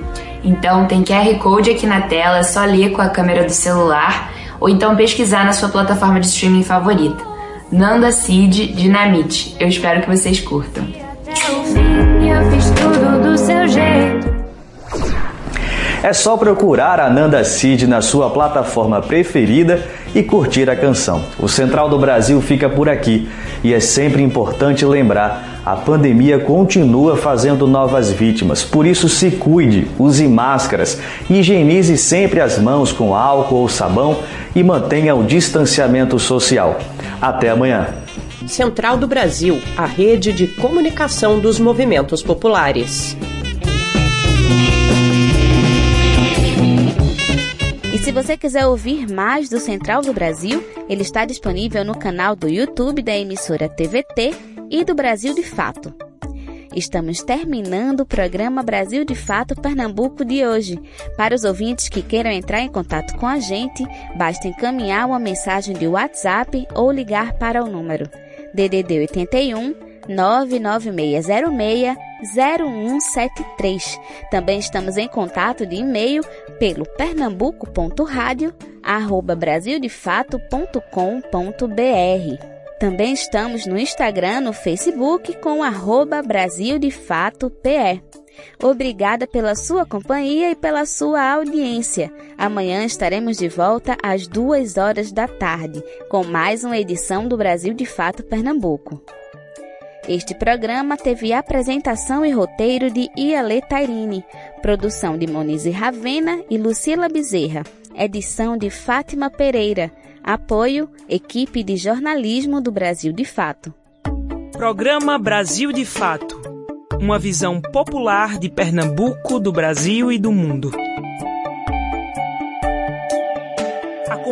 Então tem QR Code aqui na tela, é só ler com a câmera do celular ou então pesquisar na sua plataforma de streaming favorita. Nanda Cid Dinamite. Eu espero que vocês curtam. Eu fiz tudo do seu jeito. É só procurar a Nanda Cid na sua plataforma preferida e curtir a canção. O Central do Brasil fica por aqui e é sempre importante lembrar a pandemia continua fazendo novas vítimas, por isso se cuide, use máscaras, higienize sempre as mãos com álcool ou sabão e mantenha o distanciamento social. Até amanhã. Central do Brasil, a rede de comunicação dos movimentos populares. Se você quiser ouvir mais do Central do Brasil, ele está disponível no canal do YouTube da emissora TVT e do Brasil de Fato. Estamos terminando o programa Brasil de Fato Pernambuco de hoje. Para os ouvintes que queiram entrar em contato com a gente, basta encaminhar uma mensagem de WhatsApp ou ligar para o número DDD 81 99606 0173. Também estamos em contato de e-mail pelo pernambuco.radio@brasildefato.com.br. Também estamos no Instagram, no Facebook com arroba Brasil de. Obrigada pela sua companhia e pela sua audiência. Amanhã estaremos de volta às duas horas da tarde com mais uma edição do Brasil de Fato Pernambuco. Este programa teve apresentação e roteiro de Iale Tairine, produção de Monize Ravena e Lucila Bezerra, edição de Fátima Pereira. Apoio Equipe de Jornalismo do Brasil de Fato. Programa Brasil de Fato. Uma visão popular de Pernambuco, do Brasil e do mundo.